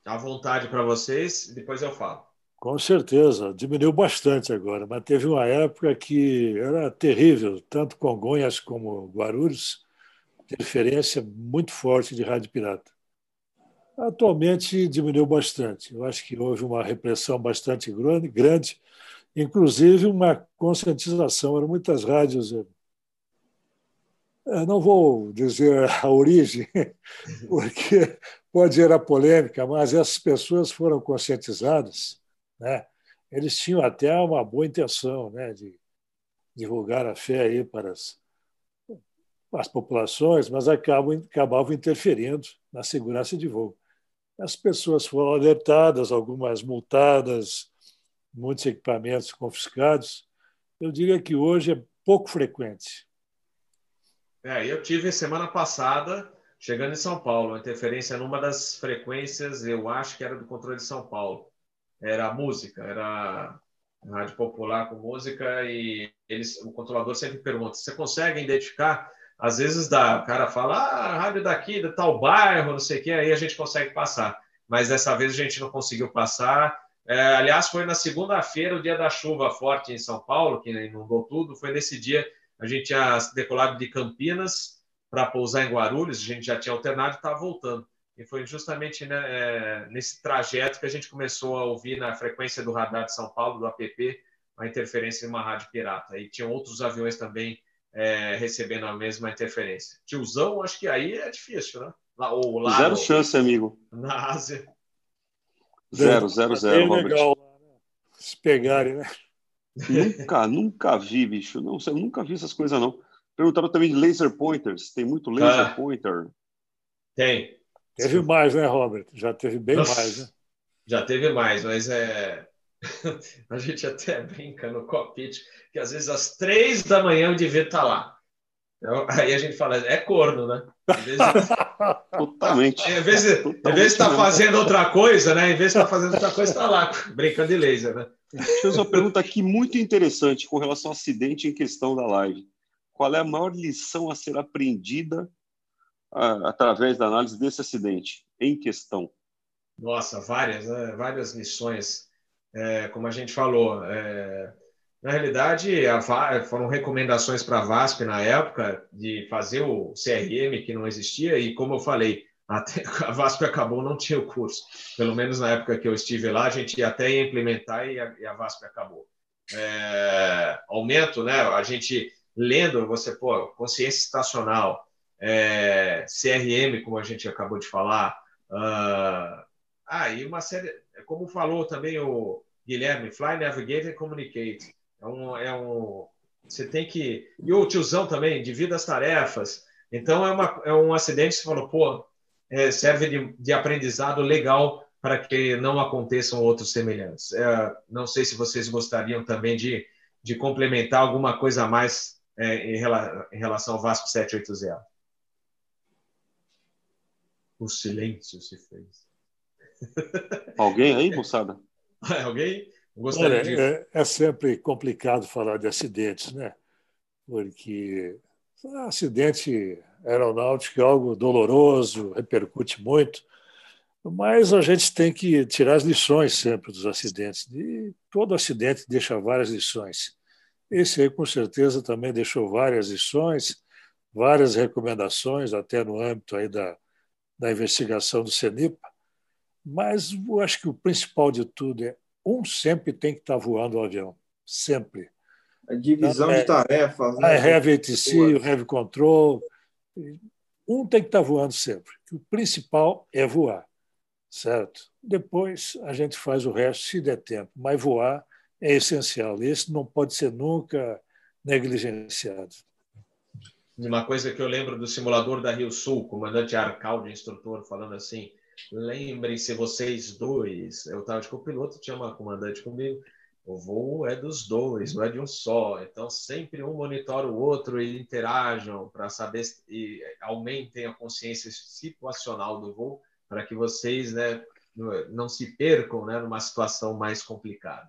Speaker 1: À vontade para vocês, depois eu falo.
Speaker 4: Com certeza, diminuiu bastante agora, mas teve uma época que era terrível, tanto Congonhas como Guarulhos, interferência muito forte de rádio pirata. Atualmente diminuiu bastante. Eu acho que houve uma repressão bastante grande, grande inclusive uma conscientização. Eram muitas rádios. Eu não vou dizer (laughs) a origem, porque pode gerar polêmica, mas essas pessoas foram conscientizadas né? Eles tinham até uma boa intenção né? de divulgar a fé aí para as, as populações, mas acabam, acabavam interferindo na segurança de voo. As pessoas foram alertadas, algumas multadas, muitos equipamentos confiscados. Eu diria que hoje é pouco frequente.
Speaker 1: É, eu tive semana passada, chegando em São Paulo, uma interferência numa das frequências, eu acho que era do controle de São Paulo. era música, era rádio popular com música e eles, o controlador sempre pergunta: você consegue identificar? Às vezes dá, o cara fala, ah, a rádio daqui, de tal bairro, não sei o que, aí a gente consegue passar. Mas dessa vez a gente não conseguiu passar. É, aliás, foi na segunda-feira, o dia da chuva forte em São Paulo, que inundou tudo. Foi nesse dia a gente tinha decolado de Campinas para pousar em Guarulhos, a gente já tinha alternado e estava voltando. E foi justamente né, é, nesse trajeto que a gente começou a ouvir na frequência do radar de São Paulo, do app, a interferência de uma rádio pirata. E tinham outros aviões também é, recebendo a mesma interferência. Tiozão, acho que aí é difícil, né?
Speaker 3: Lá, ou lá, zero ou, chance, amigo. (laughs)
Speaker 1: Na Ásia.
Speaker 3: Zero, zero, zero, é legal
Speaker 4: né? se pegarem, né?
Speaker 3: Nunca, nunca vi, bicho. Não, eu nunca vi essas coisas, não. Perguntaram também de laser pointers. Tem muito laser ah, pointer?
Speaker 1: Tem.
Speaker 4: Teve mais, né, Robert? Já teve bem Nossa, mais, né?
Speaker 1: Já teve mais, mas é. (laughs) a gente até brinca no cockpit que às vezes às três da manhã eu devia estar lá. Então, aí a gente fala, é corno, né? Vezes... (laughs)
Speaker 3: Totalmente.
Speaker 1: Em vez de, Totalmente em vez de estar tá fazendo outra coisa, né? Em vez de estar tá fazendo outra coisa, está lá brincando de laser, né?
Speaker 3: Deixa eu fazer uma pergunta aqui muito interessante com relação ao acidente em questão da live. Qual é a maior lição a ser aprendida a, através da análise desse acidente em questão?
Speaker 1: Nossa, várias, né? várias lições. É, como a gente falou, é, na realidade, a, foram recomendações para a VASP na época de fazer o CRM, que não existia, e como eu falei, até (laughs) a VASP acabou, não tinha o curso. Pelo menos na época que eu estive lá, a gente até ia implementar e a, e a VASP acabou. É, aumento, né? A gente lendo, você, pô, consciência estacional, é, CRM, como a gente acabou de falar, uh, ah, e uma série, como falou também o Guilherme, Fly, Navigate and Communicate. É um, é um, você tem que. E o tiozão também, divida as tarefas. Então, é, uma, é um acidente que você falou, pô, é, serve de, de aprendizado legal para que não aconteçam outros semelhantes. É, não sei se vocês gostariam também de, de complementar alguma coisa a mais é, em, em relação ao Vasco 780. O silêncio se fez.
Speaker 3: Alguém aí, moçada? (laughs)
Speaker 1: Alguém?
Speaker 4: Olha, de... é, é sempre complicado falar de acidentes, né? Porque acidente aeronáutico é algo doloroso, repercute muito, mas a gente tem que tirar as lições sempre dos acidentes. E todo acidente deixa várias lições. Esse aí, com certeza, também deixou várias lições, várias recomendações, até no âmbito aí da, da investigação do CENIPA. Mas eu acho que o principal de tudo é um sempre tem que estar voando o avião, sempre.
Speaker 2: A divisão é, de tarefas.
Speaker 4: Né? A Heavy ATC, o Heavy Control. Um tem que estar voando sempre. O principal é voar, certo? Depois a gente faz o resto se der tempo, mas voar é essencial. Esse não pode ser nunca negligenciado.
Speaker 1: Uma coisa que eu lembro do simulador da Rio Sul, comandante Arcaldi, instrutor, falando assim: Lembrem-se vocês dois. Eu estava de copiloto, tinha uma comandante comigo. O voo é dos dois, não é de um só. Então, sempre um monitora o outro e interajam para saber e aumentem a consciência situacional do voo para que vocês né, não se percam né, numa situação mais complicada.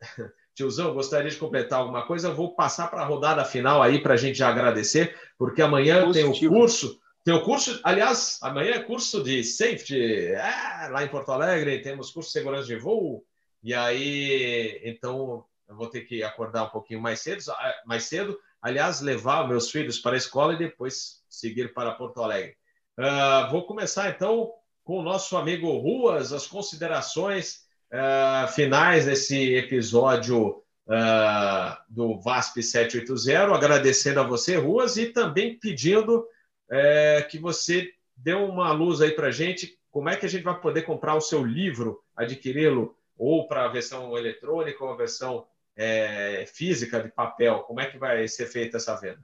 Speaker 1: (laughs) Tiozão, gostaria de completar alguma coisa? Eu vou passar para a rodada final aí para a gente já agradecer, porque amanhã Positivo. tem o curso tem o curso, aliás, amanhã é curso de safety, é, lá em Porto Alegre, temos curso de segurança de voo, e aí, então, eu vou ter que acordar um pouquinho mais cedo, mais cedo. Aliás, levar meus filhos para a escola e depois seguir para Porto Alegre. Uh, vou começar, então, com o nosso amigo Ruas, as considerações uh, finais desse episódio uh, do VASP 780, agradecendo a você, Ruas, e também pedindo é, que você deu uma luz aí para gente. Como é que a gente vai poder comprar o seu livro, adquiri-lo, ou para a versão eletrônica ou a versão é, física de papel? Como é que vai ser feita essa venda?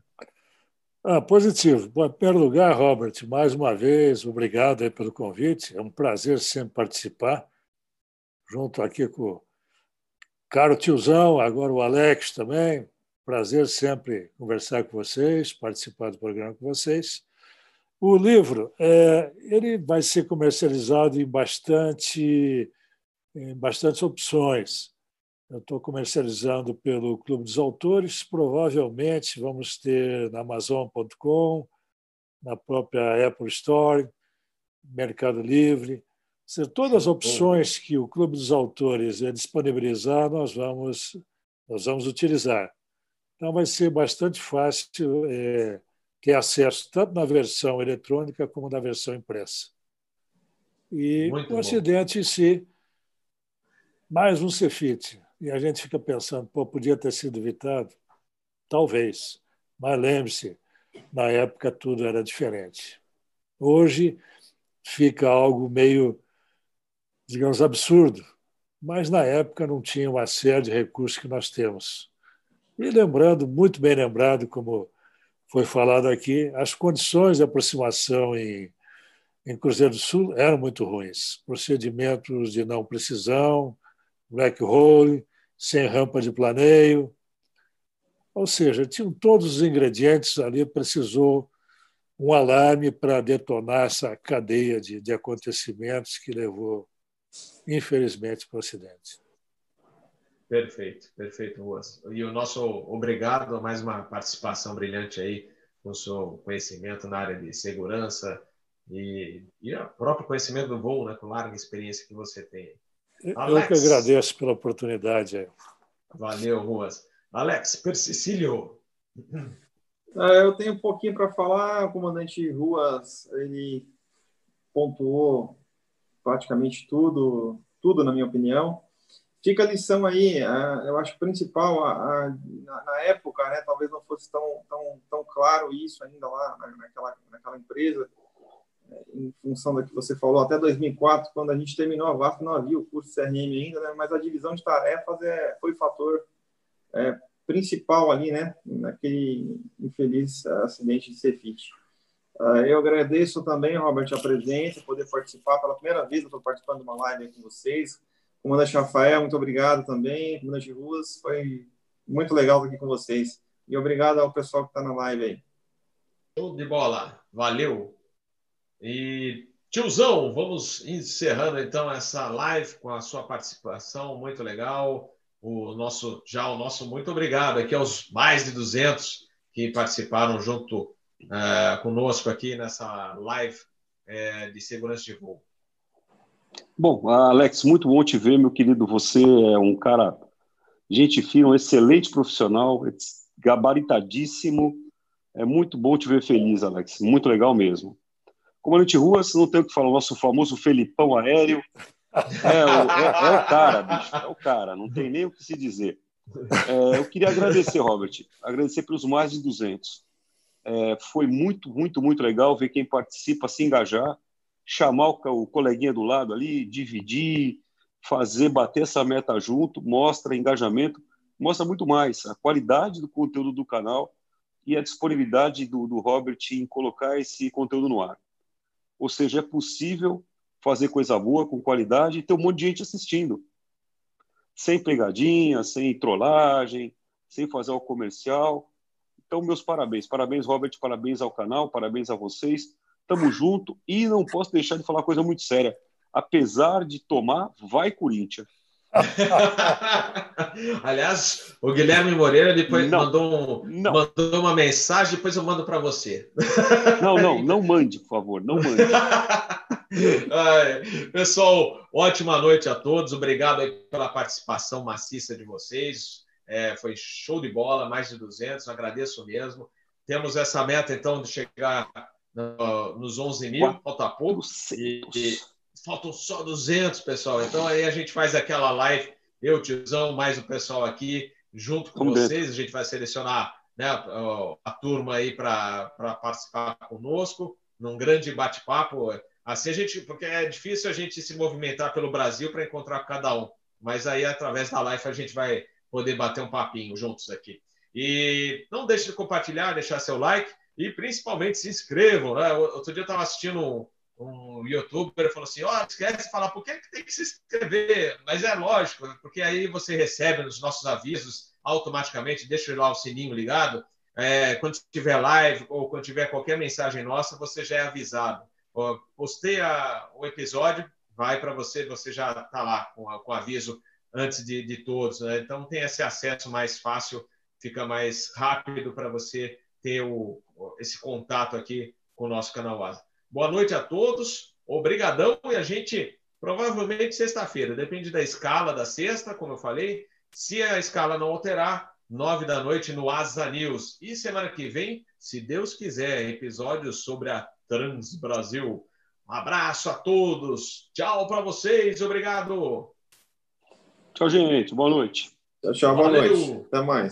Speaker 4: Ah, positivo. Bom, em primeiro lugar, Robert, mais uma vez, obrigado pelo convite. É um prazer sempre participar, junto aqui com o caro tiozão, agora o Alex também. Prazer sempre conversar com vocês, participar do programa com vocês. O livro é, ele vai ser comercializado em bastante em bastantes opções. Eu estou comercializando pelo Clube dos Autores, provavelmente vamos ter na Amazon.com, na própria Apple Store, Mercado Livre. Se todas as opções que o Clube dos Autores disponibilizar, nós vamos, nós vamos utilizar. Então, vai ser bastante fácil é, ter acesso tanto na versão eletrônica como na versão impressa. E Muito o acidente em si, mais um Cefit. E a gente fica pensando, pô, podia ter sido evitado? Talvez. Mas lembre-se, na época tudo era diferente. Hoje fica algo meio, digamos, absurdo, mas na época não tinha uma série de recursos que nós temos. E lembrando, muito bem lembrado, como foi falado aqui, as condições de aproximação em, em Cruzeiro do Sul eram muito ruins. Procedimentos de não precisão, black hole, sem rampa de planeio. Ou seja, tinham todos os ingredientes ali, precisou um alarme para detonar essa cadeia de, de acontecimentos que levou, infelizmente, para o acidente.
Speaker 1: Perfeito, perfeito, Ruas. E o nosso obrigado a mais uma participação brilhante aí, com o seu conhecimento na área de segurança e, e o próprio conhecimento do voo, né, com larga experiência que você tem.
Speaker 4: Alex, Eu que agradeço pela oportunidade.
Speaker 1: Valeu, Ruas. Alex Persicilio.
Speaker 2: É, eu tenho um pouquinho para falar. O comandante Ruas, ele pontuou praticamente tudo, tudo na minha opinião. Fica a lição aí, eu acho principal, na época, né, talvez não fosse tão, tão, tão claro isso ainda lá naquela, naquela empresa, em função do que você falou, até 2004, quando a gente terminou a VAF, não havia o curso CRM ainda, né, mas a divisão de tarefas é, foi fator é, principal ali, né, naquele infeliz acidente de Cefit. Eu agradeço também, Robert, a presença, poder participar pela primeira vez, eu estou participando de uma live com vocês, Comandante Rafael, muito obrigado também. Comandante Ruas, foi muito legal estar aqui com vocês. E obrigado ao pessoal que está na live aí.
Speaker 1: Show de bola. Valeu. E tiozão, vamos encerrando então essa live com a sua participação, muito legal. O nosso já o nosso muito obrigado aqui aos mais de 200 que participaram junto uh, conosco aqui nessa live uh, de segurança de voo.
Speaker 3: Bom, Alex, muito bom te ver, meu querido. Você é um cara, gente fina, um excelente profissional, gabaritadíssimo. É muito bom te ver feliz, Alex. Muito legal mesmo. Comandante Ruas, não tem o que falar, o nosso famoso Felipão aéreo. É o, é, é o cara, bicho, é o cara, não tem nem o que se dizer. É, eu queria agradecer, Robert, agradecer pelos mais de 200. É, foi muito, muito, muito legal ver quem participa se engajar chamar o, coleguinha do lado ali, dividir, fazer, bater essa meta junto, mostra engajamento, mostra muito mais a qualidade do conteúdo do canal e a disponibilidade do, do Robert em colocar esse conteúdo no ar. Ou seja, é possível fazer coisa boa, com qualidade, e ter um monte de gente assistindo. Sem pegadinha, sem trollagem, sem fazer o comercial. Então, meus parabéns. Parabéns, Robert, parabéns ao canal, parabéns a vocês. Tamo junto e não posso deixar de falar uma coisa muito séria. Apesar de tomar, vai Corinthians. (laughs)
Speaker 1: Aliás, o Guilherme Moreira depois mandou, um, mandou uma mensagem, depois eu mando para você.
Speaker 3: Não, não, não mande, por favor, não mande. (laughs)
Speaker 1: Pessoal, ótima noite a todos. Obrigado pela participação maciça de vocês. É, foi show de bola, mais de 200. Agradeço mesmo. Temos essa meta, então, de chegar no, nos 11 mil, falta pouco. E, e, faltam só 200, pessoal. Então aí a gente faz aquela live, eu, tiozão, mais o pessoal aqui, junto com Vamos vocês. Ver. A gente vai selecionar né, a, a turma aí para participar conosco, num grande bate-papo. Assim a gente, porque é difícil a gente se movimentar pelo Brasil para encontrar cada um. Mas aí, através da live, a gente vai poder bater um papinho juntos aqui. E não deixe de compartilhar, deixar seu like. E principalmente se inscrevam. Né? Outro dia eu estava assistindo um, um youtuber falou assim: ó, oh, esquece de falar por que tem que se inscrever. Mas é lógico, porque aí você recebe os nossos avisos automaticamente, deixa lá o sininho ligado. É, quando tiver live ou quando tiver qualquer mensagem nossa, você já é avisado. postei a, o episódio, vai para você, você já está lá com, com aviso antes de, de todos. Né? Então, tem esse acesso mais fácil, fica mais rápido para você ter o, esse contato aqui com o nosso canal Asa. Boa noite a todos, obrigadão e a gente provavelmente sexta-feira, depende da escala da sexta, como eu falei. Se a escala não alterar, nove da noite no Asa News. E semana que vem, se Deus quiser, episódios sobre a Trans Brasil. Um abraço a todos. Tchau para vocês. Obrigado.
Speaker 3: Tchau, gente. Boa noite.
Speaker 2: Tchau, tchau. Boa Valeu. noite. Até mais.